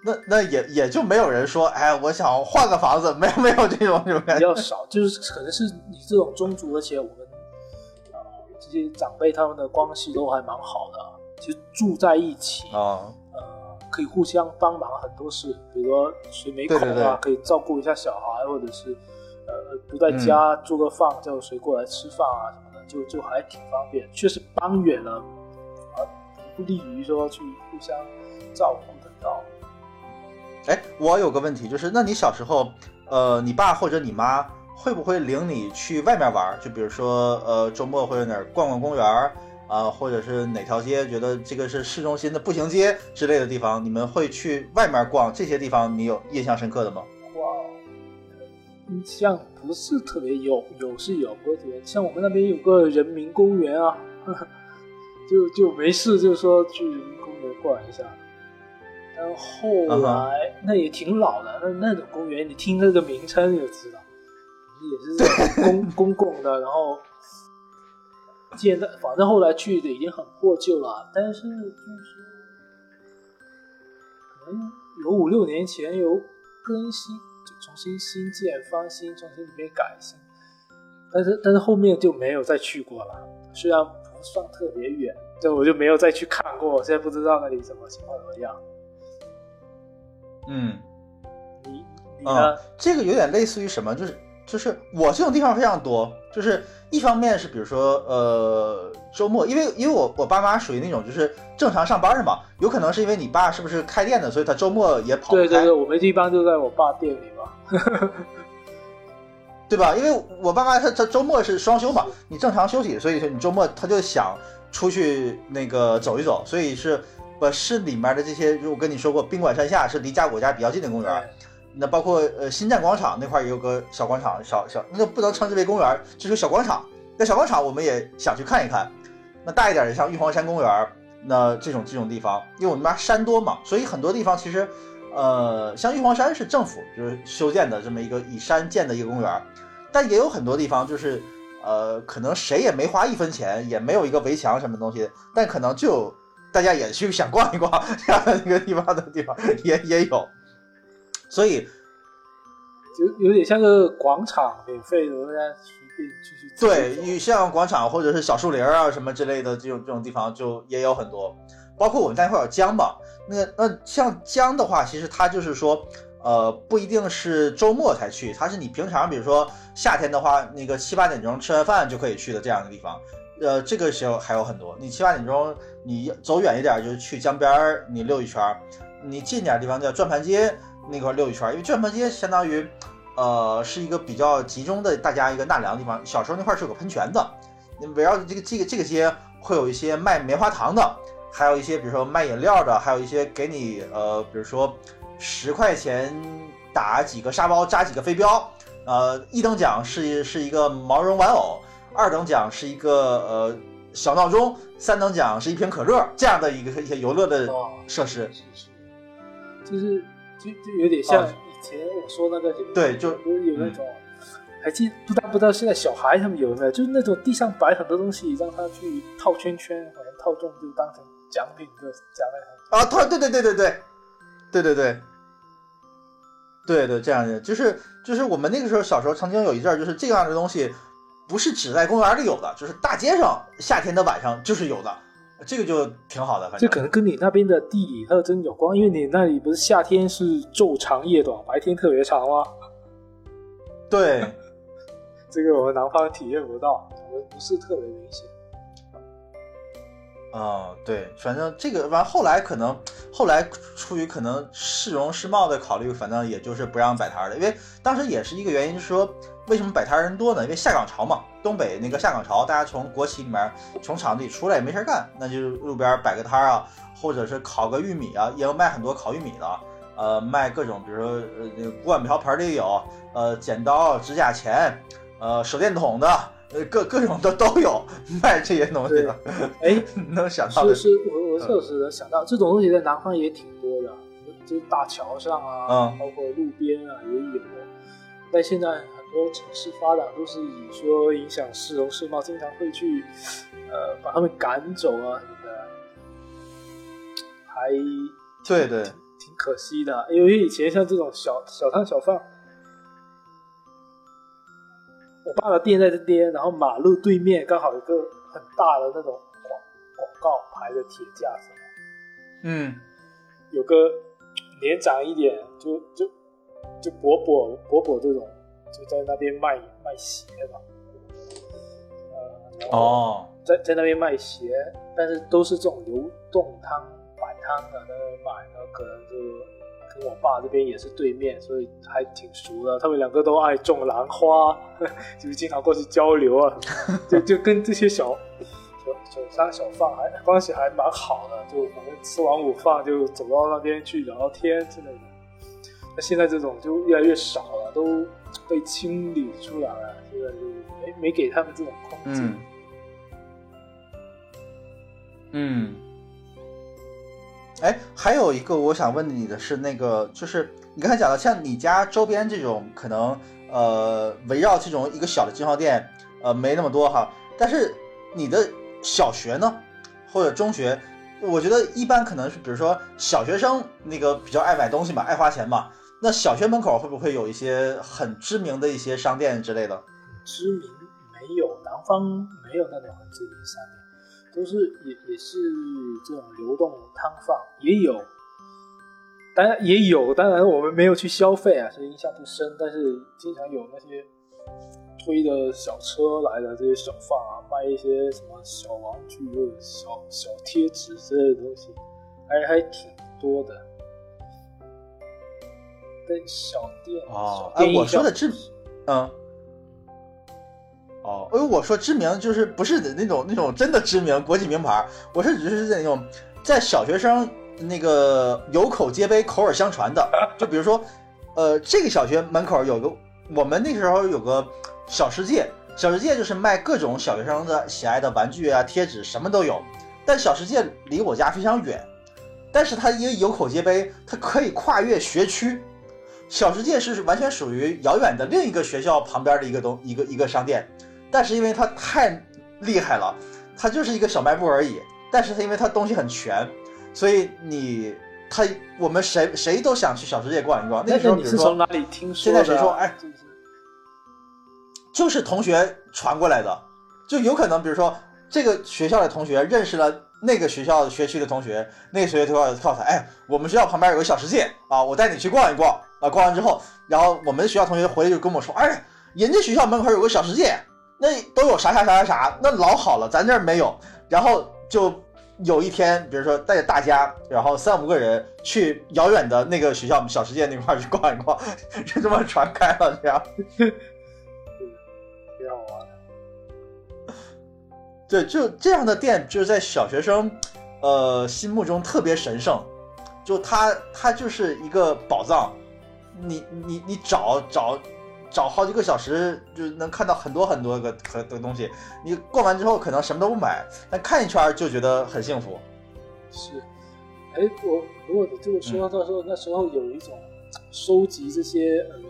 那那也也就没有人说，哎，我想换个房子，没有没有这种这种感觉。比较少，就是可能是你这种宗族，而且我们呃这些长辈他们的关系都还蛮好的，其实住在一起，啊、呃，可以互相帮忙很多事，比如说谁没空啊，对对对可以照顾一下小孩，或者是呃不在家做个饭，叫谁过来吃饭啊什么的，就就还挺方便。确实搬远了，啊，不利于说去互相照顾得到。哎，我有个问题，就是那你小时候，呃，你爸或者你妈会不会领你去外面玩？就比如说，呃，周末会在哪儿逛逛公园儿啊、或者是哪条街觉得这个是市中心的步行街之类的地方，你们会去外面逛？这些地方你有印象深刻的吗？哇，印象不是特别有，有是有，不是特别。像我们那边有个人民公园啊，就就没事就说去人民公园逛一下。但后嗯来、那也挺老的，那那种公园，你听那个名称就知道，也 是公公共的，然后建的，反正后来去的已经很破旧了，但是就是可能有五六年前有更新，就重新新建、翻新、重新里面改新，但是但是后面就没有再去过了。虽然不算特别远，但我就没有再去看过，现在不知道那里什么情况怎么样。嗯。你你呢？嗯，这个有点类似于什么？就是就是我这种地方非常多，就是一方面是比如说呃周末，因为因为我我爸妈属于那种就是正常上班的嘛，有可能是因为你爸是不是开店的，所以他周末也跑对对对，我们一般就在我爸店里嘛。对吧？因为我爸妈他他周末是双休嘛，你正常休息，所以说你周末他就想出去那个走一走，所以是呃市里面的这些，就我跟你说过，宾馆山下是离家我家比较近的公园。那包括呃新站广场那块儿也有个小广场，小小那个不能称之为公园，就是小广场。那小广场我们也想去看一看。那大一点的像玉皇山公园，那这种这种地方，因为我们那山多嘛，所以很多地方其实，呃，像玉皇山是政府就是修建的这么一个以山建的一个公园，但也有很多地方就是，呃，可能谁也没花一分钱，也没有一个围墙什么东西，但可能就有大家也去想逛一逛这样的一个地方的地方也也有。所以，就有点像个广场，免费的，大家随便去去对，你像广场或者是小树林啊什么之类的这种这种地方，就也有很多。包括我们那块有江嘛，那那像江的话，其实它就是说，呃，不一定是周末才去，它是你平常，比如说夏天的话，那个七八点钟吃完饭就可以去的这样的地方。呃，这个时候还有很多。你七八点钟，你走远一点，就去江边儿，你溜一圈儿；你近点儿地方叫转盘街那块儿溜一圈儿，因为转盘街相当于，呃，是一个比较集中的大家一个纳凉的地方。小时候那块儿是有个喷泉的，围绕着这个这个这个街会有一些卖棉花糖的，还有一些比如说卖饮料的，还有一些给你呃，比如说十块钱打几个沙包，扎几个飞镖。呃，一等奖是是一个毛绒玩偶，二等奖是一个呃小闹钟，三等奖是一瓶可乐，这样的一个一些游乐的哦设施。是是，就是就就有点像啊以前我说那个对就有那种，还记不知道不知道现在小孩他们有没有，就是那种地上摆很多东西，让他去套圈圈，好像套中就当成奖品就奖励他。啊，套对对对对对，对对对，对对，这样的就是就是我们那个时候小时候曾经有一阵儿，就是这样的东西，不是只在公园里有的，就是大街上夏天的晚上就是有的，这个就挺好的，反正这可能跟你那边的地理特征有关，因为你那里不是夏天是昼长夜短，白天特别长吗？对 这个我们南方体验不到，我们不是特别明显。嗯，对，反正这个完后来可能后来出于可能市容市貌的考虑，反正也就是不让摆摊了，因为当时也是一个原因，就是说为什么摆摊儿人多呢？因为下岗潮嘛，东北那个下岗潮，大家从国企里面从厂子里出来也没事儿干，那就路边摆个摊儿啊，或者是烤个玉米啊，也有卖很多烤玉米的，呃，卖各种比如说呃那个锅碗瓢盆的也有，呃，剪刀、指甲钳，呃，手电筒的。呃，各各种的都有卖这些东西的，哎，能想到的是是，我我确实能想到这种东西在南方也挺多的，就是大桥上啊，嗯包括路边啊也有。但现在很多城市发展都是以说影响市容市貌，经常会去呃把他们赶走啊什么的，还对对，挺可惜的。因为以前像这种小小摊小贩，我爸的店在这边，然后马路对面刚好有个很大的那种广广告牌的铁架子，嗯有个年长一点，就就就伯伯伯伯这种，就在那边卖卖鞋嘛，呃，然后哦，在在那边卖鞋，但是都是这种流动摊摆摊的在那边卖，然后可能就跟我爸这边也是对面，所以还挺熟的。他们两个都爱种兰花，就是经常过去交流啊，就就跟这些小小小商小贩还关系还蛮好的，就反正吃完午饭就走到那边去聊聊天之类的。那现在这种就越来越少了，都被清理出来了，现在就没没给他们这种空间。嗯。嗯，哎，还有一个我想问你的是，那个就是你刚才讲的，像你家周边这种可能呃围绕这种一个小的经销店，呃没那么多哈，但是你的小学呢，或者中学，我觉得一般可能是比如说小学生那个比较爱买东西嘛，爱花钱嘛，那小学门口会不会有一些很知名的一些商店之类的？知名没有，南方没有那种很知名商店，都是也也是这种流动摊贩，也有，当然也有，当然我们没有去消费啊，所以印象不深。但是经常有那些推的小车来的这些小贩啊，卖一些什么小玩具或者小小贴纸之类的东西，还还挺多的。但小店哦，哎，我说的知，嗯，哦，因为我说知名就是不是那种那种真的知名国际名牌，我是只是那种在小学生那个有口皆碑、口耳相传的，就比如说，呃，这个小学门口有个，我们那时候有个小世界，小世界就是卖各种小学生的喜爱的玩具啊、贴纸，什么都有，但小世界离我家非常远，但是它因为有口皆碑，它可以跨越学区。小世界是完全属于遥远的另一个学校旁边的一个东一个一个商店，但是因为它太厉害了，它就是一个小卖部而已。但是它因为它东西很全，所以你它我们谁谁都想去小世界逛一逛。那个时候，比如说你是从哪里听说现？在谁说哎就是同学传过来的，就有可能比如说这个学校的同学认识了那个学校学区的同学，那个学校就告告诉他，哎，我们学校旁边有个小世界啊，我带你去逛一逛啊。逛完之后，然后我们学校同学回来就跟我说，哎，人家学校门口有个小世界，那都有啥啥啥啥啥，那老好了，咱这儿没有。然后就有一天，比如说带着大家，然后三五个人去遥远的那个学校小世界那块去逛一逛，就这么传开了，这样。挺好玩的。对，就这样的店，就是在小学生，呃，心目中特别神圣，就它它就是一个宝藏，你你你找找找好几个小时，就能看到很多很多个可的东西。你逛完之后可能什么都不买，但看一圈就觉得很幸福。是，哎，我如果你这么说，到时候那时候有一种收集这些嗯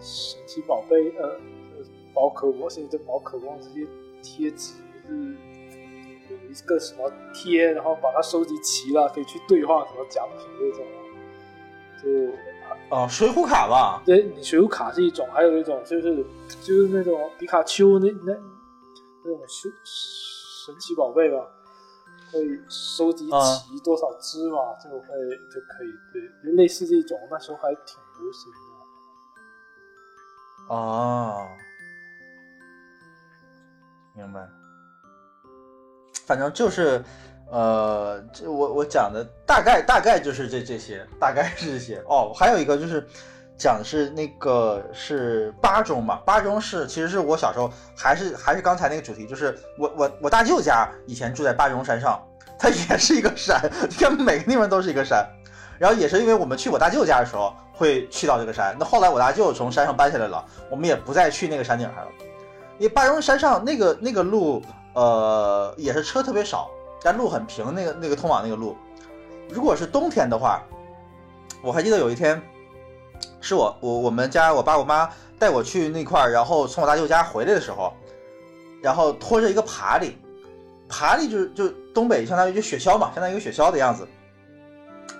神奇宝贝呃呃宝可梦，现在宝可梦这些贴纸，就是有一个什么贴，然后把它收集齐了，可以去兑换什么奖品那种啊，就哦，水浒卡吧，对，你水浒卡是一种，还有一种就是就是那种皮卡丘那那那种神神奇宝贝吧，可以收集啊齐多少只嘛，就会就可以对，就类似这种，那时候还挺流行的。哦，明白。反正就是，呃，这我我讲的大概大概就是这这些，大概是这些。哦，还有一个就是讲的是那个是巴中嘛，巴中是其实是我小时候还是还是刚才那个主题，就是我我我大舅家以前住在巴中山上，它也是一个山，你看每个地方都是一个山。然后也是因为我们去我大舅家的时候会去到这个山，那后来我大舅从山上搬下来了，我们也不再去那个山顶上了。因为巴中山上那个那个路，呃，也是车特别少，但路很平，那个那个通往那个路。如果是冬天的话，我还记得有一天，是我我我们家我爸我妈带我去那块儿，然后从我大舅家回来的时候，然后拖着一个爬犁，爬犁就是就东北相当于就雪橇嘛，相当于一个雪橇的样子。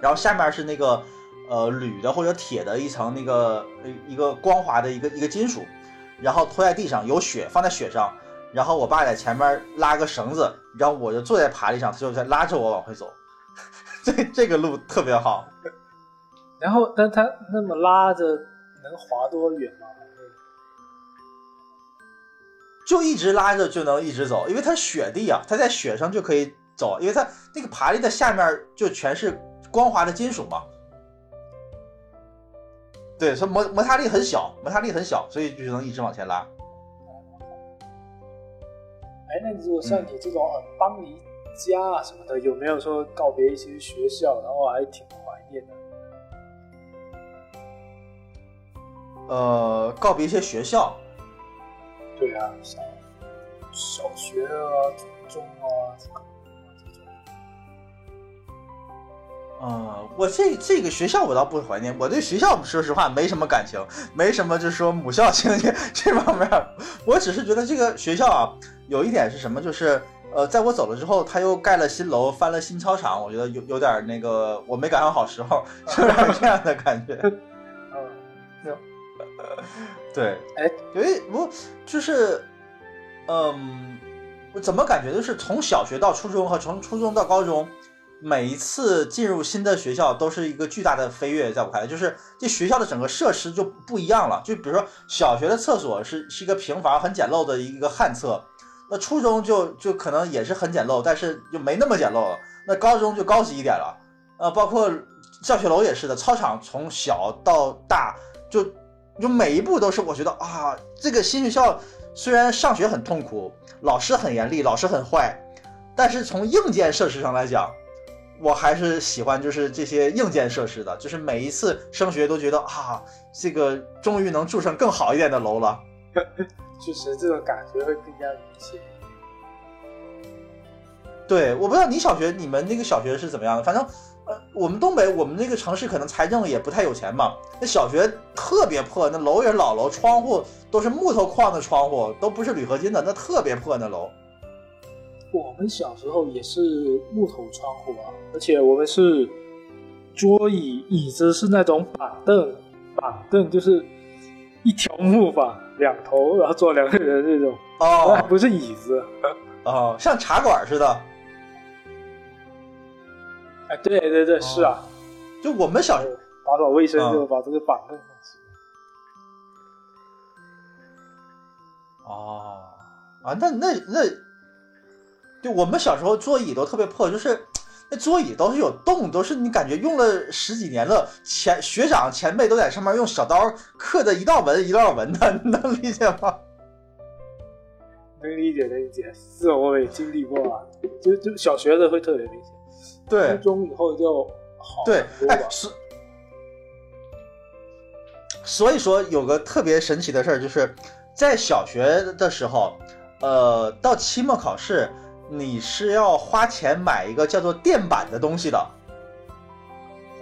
然后下面是那个呃铝的或者铁的一层那个一个光滑的一个一个金属，然后拖在地上，有雪放在雪上，然后我爸在前面拉个绳子，然后我就坐在爬犁上，他就在拉着我往回走，这这个路特别好。然后，但他那么拉着能滑多远吗？就一直拉着就能一直走，因为它雪地啊，它在雪上就可以走，因为它那个爬犁的下面就全是光滑的金属嘛。对，所以摩摩擦力很小，摩擦力很小，所以就能一直往前拉。哎，那如果像你这种呃搬离家啊什么的，有没有说告别一些学校，然后还挺怀念的？呃，告别一些学校，对啊，像小学啊、初中啊、呃，我这这个学校我倒不怀念，我对学校说实话没什么感情，没什么就是说母校情节 这方面，我只是觉得这个学校啊，有一点是什么，就是呃，在我走了之后，他又盖了新楼，翻了新操场，我觉得有有点那个我没赶上好时候，是有点这样的感觉。嗯，对，哎，因为不就是，嗯，我怎么感觉就是从小学到初中和从初中到高中，每一次进入新的学校都是一个巨大的飞跃，在我看来，就是这学校的整个设施就不一样了。就比如说小学的厕所是是一个平房很简陋的一个旱厕，那初中就就可能也是很简陋，但是就没那么简陋了。那高中就高级一点了，呃，包括教学楼也是的，操场从小到大就就每一步都是我觉得啊，这个新学校虽然上学很痛苦，老师很严厉，老师很坏，但是从硬件设施上来讲，我还是喜欢就是这些硬件设施的，就是每一次升学都觉得啊，这个终于能住上更好一点的楼了。确 实这种感觉会更加明显。对，我不知道你小学你们那个小学是怎么样的，反正呃，我们东北我们那个城市可能财政也不太有钱嘛，那小学特别破，那楼也是老楼，窗户都是木头框的窗户，都不是铝合金的，那特别破那楼。我们小时候也是木头窗户啊，而且我们是桌椅椅子是那种板凳，板凳就是一条木板两头，然后坐两个人那种，哦不是椅子。哦，像茶馆似的。哎，对对对，是啊，就我们小时候打扫卫生嗯就把这个板凳弄起来。哦啊，那那那，就我们小时候座椅都特别破，就是那座椅都是有洞，都是你感觉用了十几年了，前学长前辈都在上面用小刀刻的一道纹一道纹的，你 能理解吗？能理解能理解，是我也经历过啊，就就小学的会特别明显，对初中以后就好对哎，。所所以说有个特别神奇的事儿，就是在小学的时候，呃，到期末考试，你是要花钱买一个叫做垫板的东西的，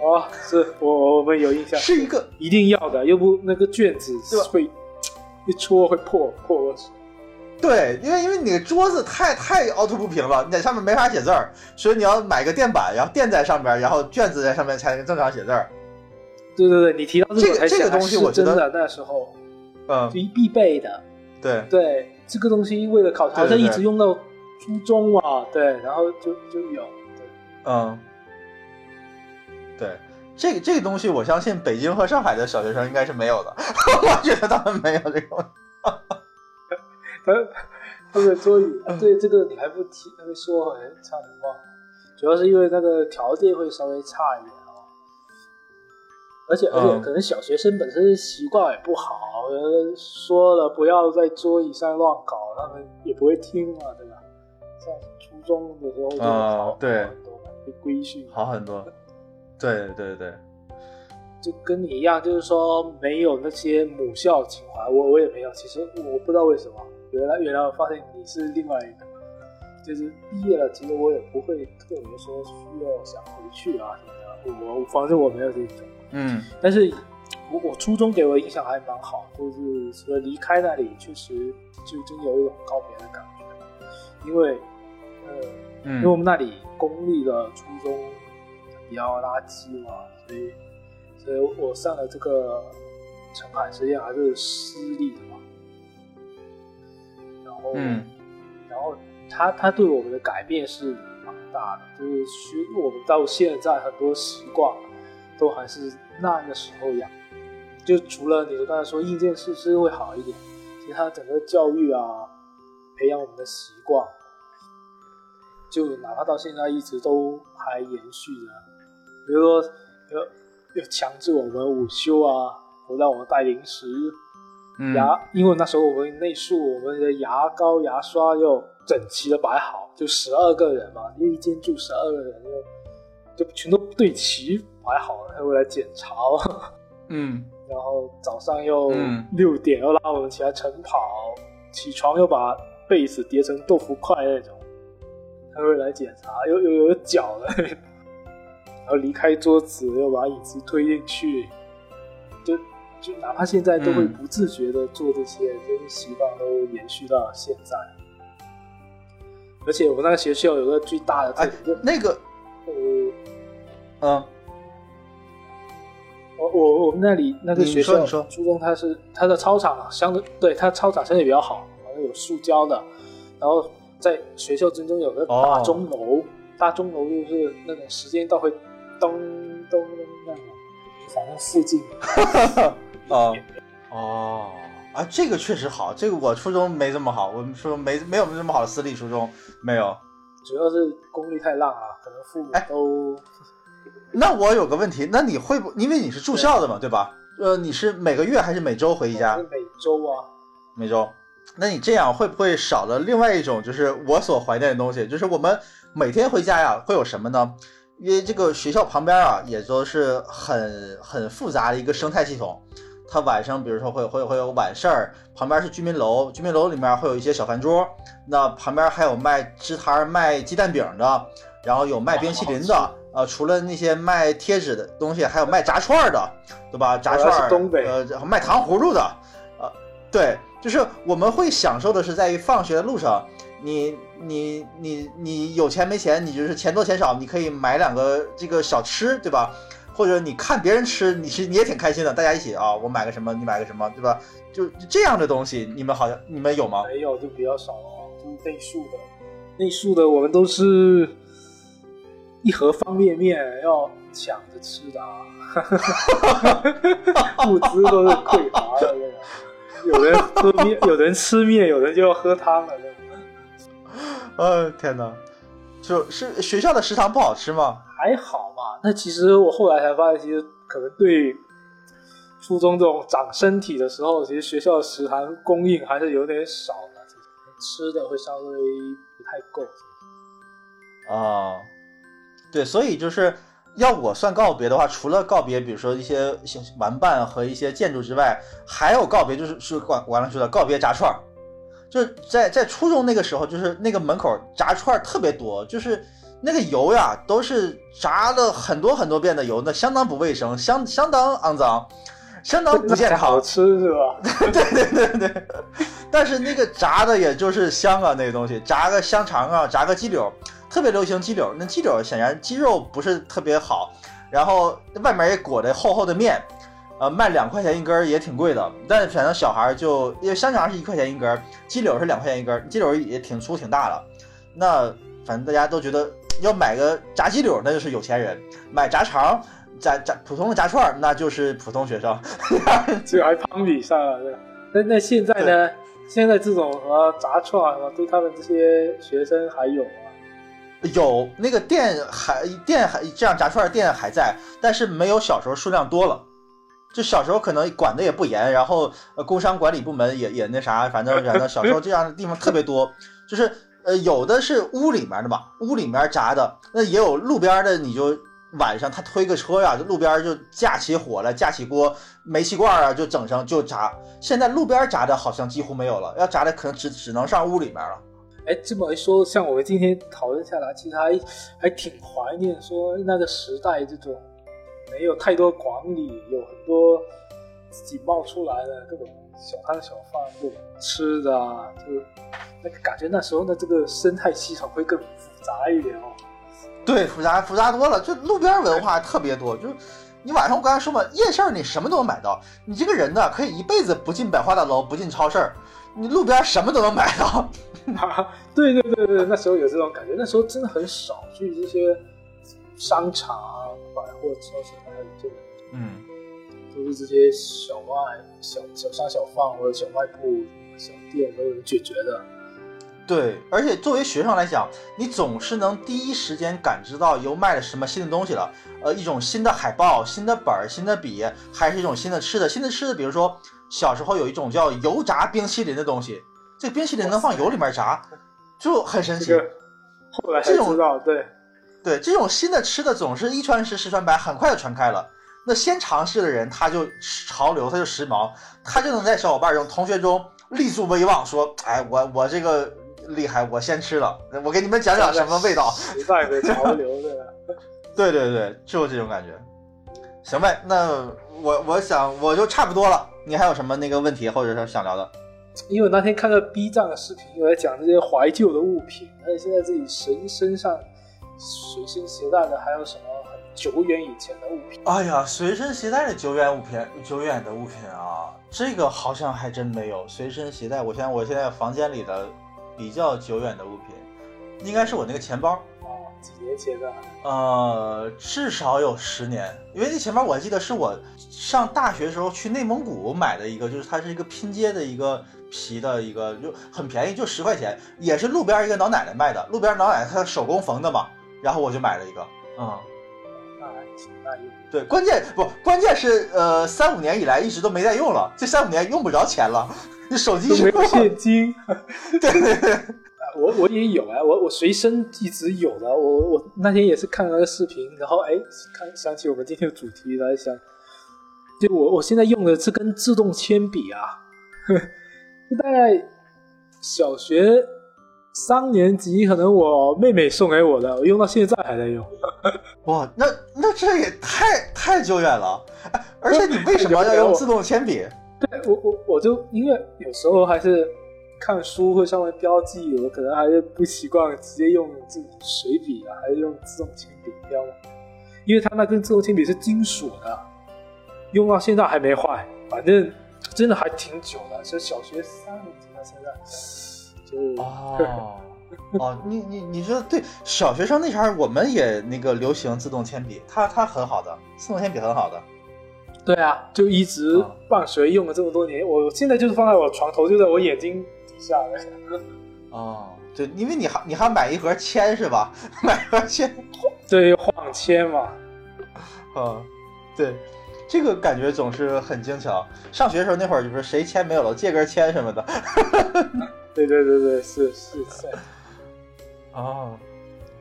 哦，是我我们有印象，是一个一定要的，要不那个卷子会一戳会破破。对，因为因为你的桌子太太凹凸不平了，你在上面没法写字儿，所以你要买个垫板，然后垫在上面，然后卷子在上面才能正常写字儿。对对对，你提到这这个这个东西我觉得真的那时候嗯，必必备的。对，对，这个东西为了考，好像一直用到初中嘛，对，然后就就有，对，嗯，对，这个这个东西，我相信北京和上海的小学生应该是没有的，我觉得他们没有这个。他他们桌椅，啊对这个你还不提，说，哎，差点忘了，主要是因为那个条件会稍微差一点哦，而且而且嗯可能小学生本身习惯也不好，呃说了不要在桌椅上乱搞，他们也不会听嘛，对吧？像初中的时候就啊好对很多嘛，被规训，好很多。对对对，就跟你一样，就是说没有那些母校情怀，我我也没有。其实我不知道为什么，原来原来我发现你是另外一个，就是毕业了，其实我也不会特别说需要想回去啊什么的。我我反正我没有这种，嗯但是我我初中给我的印象还蛮好，就是除了离开那里，确实就真有一种告别的感觉，因为呃。因为我嗯们那里公立的初中比较垃圾嘛，所以所以我上了这个澄海实验还是私立的嘛，然后、嗯然后他他对我们的改变是蛮大的，就是学我们到现在很多习惯都还是那个时候养，就除了你刚才说硬件设施会好一点，其他整个教育啊，培养我们的习惯。就哪怕到现在一直都还延续着，比如说要要强制我们午休啊，不让我们带零食，嗯。牙，因为那时候我们内宿，我们的牙膏、牙刷要整齐的摆好，就十二个人嘛，因为一间住十二个人，就就全都对齐摆好了，他会来检查哦。嗯。然后早上又六点又拉我们起来晨跑，起床又把被子叠成豆腐块那种，他会来检查，又又有脚的，然后离开桌子又把椅子推进去，就就哪怕现在都会嗯不自觉的做这些，这些习惯都延续到现在。而且我们那个学校有个最大的特哎点，就那个呃，嗯我我我们那里那个学校初中，它是它的操场啊，相对对它操场相对比较好，好像有塑胶的，然后在学校真正有个大哦钟楼，大钟楼就是那种时间到会咚咚咚那种，反正附近啊 哦 啊，这个确实好，这个我初中没这么好，我们初中没没有这么好的私立初中，没有。主要是功率太烂啊，可能父母哎都那我有个问题，那你会不？因为你是住校的嘛，对吧？呃，你是每个月还是每周回一家是？每周啊，每周。那你这样会不会少了另外一种，就是我所怀念的东西？就是我们每天回家呀，会有什么呢？因为这个学校旁边啊，也都是很很复杂的一个生态系统。它晚上，比如说会会会有晚市儿，旁边是居民楼，居民楼里面会有一些小饭桌，那旁边还有卖支摊儿卖鸡蛋饼的，然后有卖冰淇淋的，呃，除了那些卖贴纸的东西，还有卖炸串儿的，对吧？炸串儿，东北呃，卖糖葫芦的，呃，对，就是我们会享受的是在于放学的路上，你你你你有钱没钱，你就是钱多钱少，你可以买两个这个小吃，对吧？或者你看别人吃，你是你也挺开心的，大家一起啊，我买个什么，你买个什么，对吧？就这样的东西，你们好像你们有吗？没有就比较少了，就是内数的，内数的我们都是一盒方便面要抢着吃的啊，物资都是匮乏的。有人喝面，有人吃面，有人就要喝汤了。呃，天哪，就是学校的食堂不好吃吗？还好吧。那其实我后来才发现，其实可能对初中这种长身体的时候，其实学校的食堂供应还是有点少的，吃的会稍微不太够。啊，对，所以就是要我算告别的话，除了告别，比如说一些像玩伴和一些建筑之外，还有告别就是是完完了说的告别炸串儿，就是在在初中那个时候，就是那个门口炸串儿特别多，就是那个油呀都是炸了很多很多遍的油，那相当不卫生，相相当肮脏，相当不健康。好吃是吧？对对对对，但是那个炸的也就是香啊，那个东西炸个香肠啊，炸个鸡柳，特别流行鸡柳。那鸡柳显然鸡肉不是特别好，然后外面也裹着厚厚的面，呃，卖两块钱一根儿也挺贵的。但反正小孩儿就因为香肠是一块钱一根儿，鸡柳是两块钱一根儿，鸡柳也挺粗挺大的。那反正大家都觉得要买个炸鸡柳那就是有钱人，买炸肠。炸炸普通的炸串儿那就是普通学生，这个还攀比上了，对吧？那那现在呢？现在这种什么炸串啊，对他们这些学生还有吗？有那个店还店还这样炸串店还在，但是没有小时候数量多了。就小时候可能管的也不严，然后工商管理部门也也那啥，反正反正小时候这样的地方特别多。就是呃有的是屋里面的嘛，屋里面炸的，那也有路边的，你就。晚上他推个车呀，就路边就架起火来，架起锅，煤气罐啊，就整上就炸。现在路边炸的好像几乎没有了，要炸的可能只只能上屋里面了。哎，这么一说，像我们今天讨论下来，其实还还挺怀念说那个时代这种没有太多管理，有很多自己冒出来的各种小摊小贩，各种吃的啊，就那个感觉那时候的这个生态系统会更复杂一点哦。对，复杂复杂多了，就路边文化特别多。就你晚上我刚才说嘛，夜市你什么都能买到。你这个人呢，可以一辈子不进百货大楼，不进超市，你路边什么都能买到。对对对对，那时候有这种感觉，那时候真的很少去这些商场啊、百货超市，还有这个，嗯，都是这些小卖小小商小贩或者小卖部、小店都能解决的。对，而且作为学生来讲，你总是能第一时间感知到又卖了什么新的东西了。呃，一种新的海报、新的本儿、新的笔，还是一种新的吃的。新的吃的，比如说小时候有一种叫油炸冰淇淋的东西，这个冰淇淋能放油里面炸，就很神奇。后来知道对对，这种新的吃的总是一传十，十传百，很快就传开了。那先尝试的人，他就潮流，他就时髦，他就能在小伙伴中、同学中立足威望，说：“哎，我我这个。”厉害！我先吃了，我给你们讲讲什么味道。时代的潮流 的，对对对，就这种感觉。行呗，那我我想我就差不多了。你还有什么那个问题或者是想聊的？因为我那天看个 B 站的视频，我在讲这些怀旧的物品，而且现在自己身身上随身携带的还有什么很久远以前的物品？哎呀，随身携带的久远物品，久远的物品啊，这个好像还真没有。随身携带，我现在我现在房间里的。比较久远的物品，应该是我那个钱包哦，几年前的，呃，至少有十年，因为那钱包我还记得是我上大学时候去内蒙古买的一个，就是它是一个拼接的一个皮的一个，就很便宜，就十块钱，也是路边一个老奶奶卖的，路边老奶奶她手工缝的嘛，然后我就买了一个，嗯，对，关键不，关键是呃，三五年以来一直都没再用了，这三五年用不着钱了。你手机没有现金，对 对对，我我也有啊，我我随身一直有的，我我那天也是看了个视频，然后哎，看想起我们今天的主题来想，就我我现在用的这根自动铅笔啊，呵大概小学三年级，可能我妹妹送给我的，我用到现在还在用。哇，那那这也太太久远了，而且你为什么要用自动铅笔？对我我我就因为有时候还是看书会稍微标记，我可能还是不习惯直接用这种水笔啊，还是用自动铅笔标，因为它那根自动铅笔是金属的，用到现在还没坏，反正真的还挺久的，是小学三年级到现在，就哦 哦，你你你说对，小学生那前儿我们也那个流行自动铅笔，它它很好的，自动铅笔很好的。对啊，就一直伴随用了这么多年，我现在就是放在我床头，就在我眼睛底下的。哦，对，因为你还你还买一盒铅是吧？买盒铅，对，晃铅嘛。啊，对，这个感觉总是很精巧。上学时候那会儿就是谁铅没有了，借根铅什么的。对对对对，是是是。哦。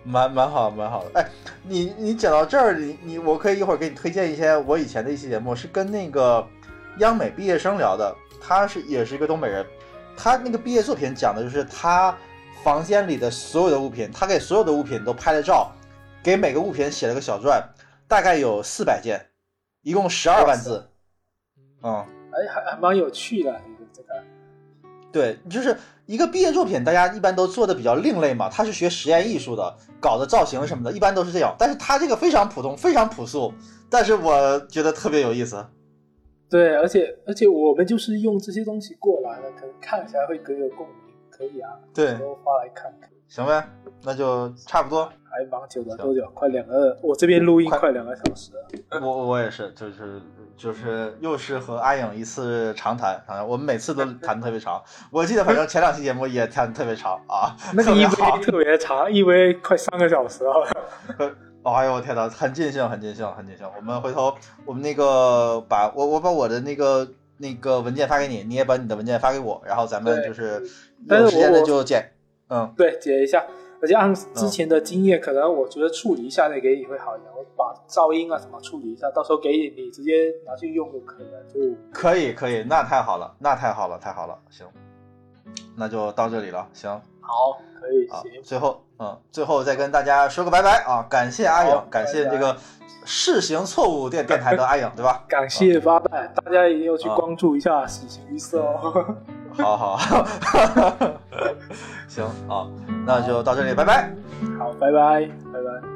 蛮蛮好，蛮好的。哎，你你讲到这儿，你你我可以一会儿给你推荐一些我以前的一期节目，是跟那个央美毕业生聊的，他是也是一个东北人，他那个毕业作品讲的就是他房间里的所有的物品，他给所有的物品都拍了照，给每个物品写了个小传，大概有四百件，一共十二万字。嗯，哎，还还蛮有趣的，这个这个。对，就是一个毕业作品，大家一般都做的比较另类嘛。他是学实验艺术的，搞的造型什么的，一般都是这样。但是他这个非常普通，非常朴素，但是我觉得特别有意思。对，而且而且我们就是用这些东西过来的，可能看起来会更有共鸣，可以啊。对，都发来看看。行呗，那就差不多。还蛮久的，多久？快两个，我这边录音快两个小时了。我我也是，就是就是又是和阿影一次长谈啊，我们每次都谈特别长。我记得反正前两期节目也谈特别长啊，那个一 v 特别长，一 v 快三个小时了。哎呦我天呐，很尽兴，很尽兴，很尽兴。我们回头我们那个把我我把我的那个那个文件发给你，你也把你的文件发给我，然后咱们就是有时间的就剪，嗯，对，解一下。而且按之前的经验，可能我觉得处理一下再给你会好一点。我把噪音啊什么处理一下，到时候给你，你直接拿去用就可以了。就可以，可以，那太好了，那太好了，太好了。行，那就到这里了。行，好，可以。行，最后。嗯，最后再跟大家说个拜拜啊！感谢阿影，感谢这个试行错误电电台的阿影，对吧？感谢八代，大家一定要去关注一下喜形于色哦。好好，行好，那就到这里，拜拜。好，拜拜，拜拜。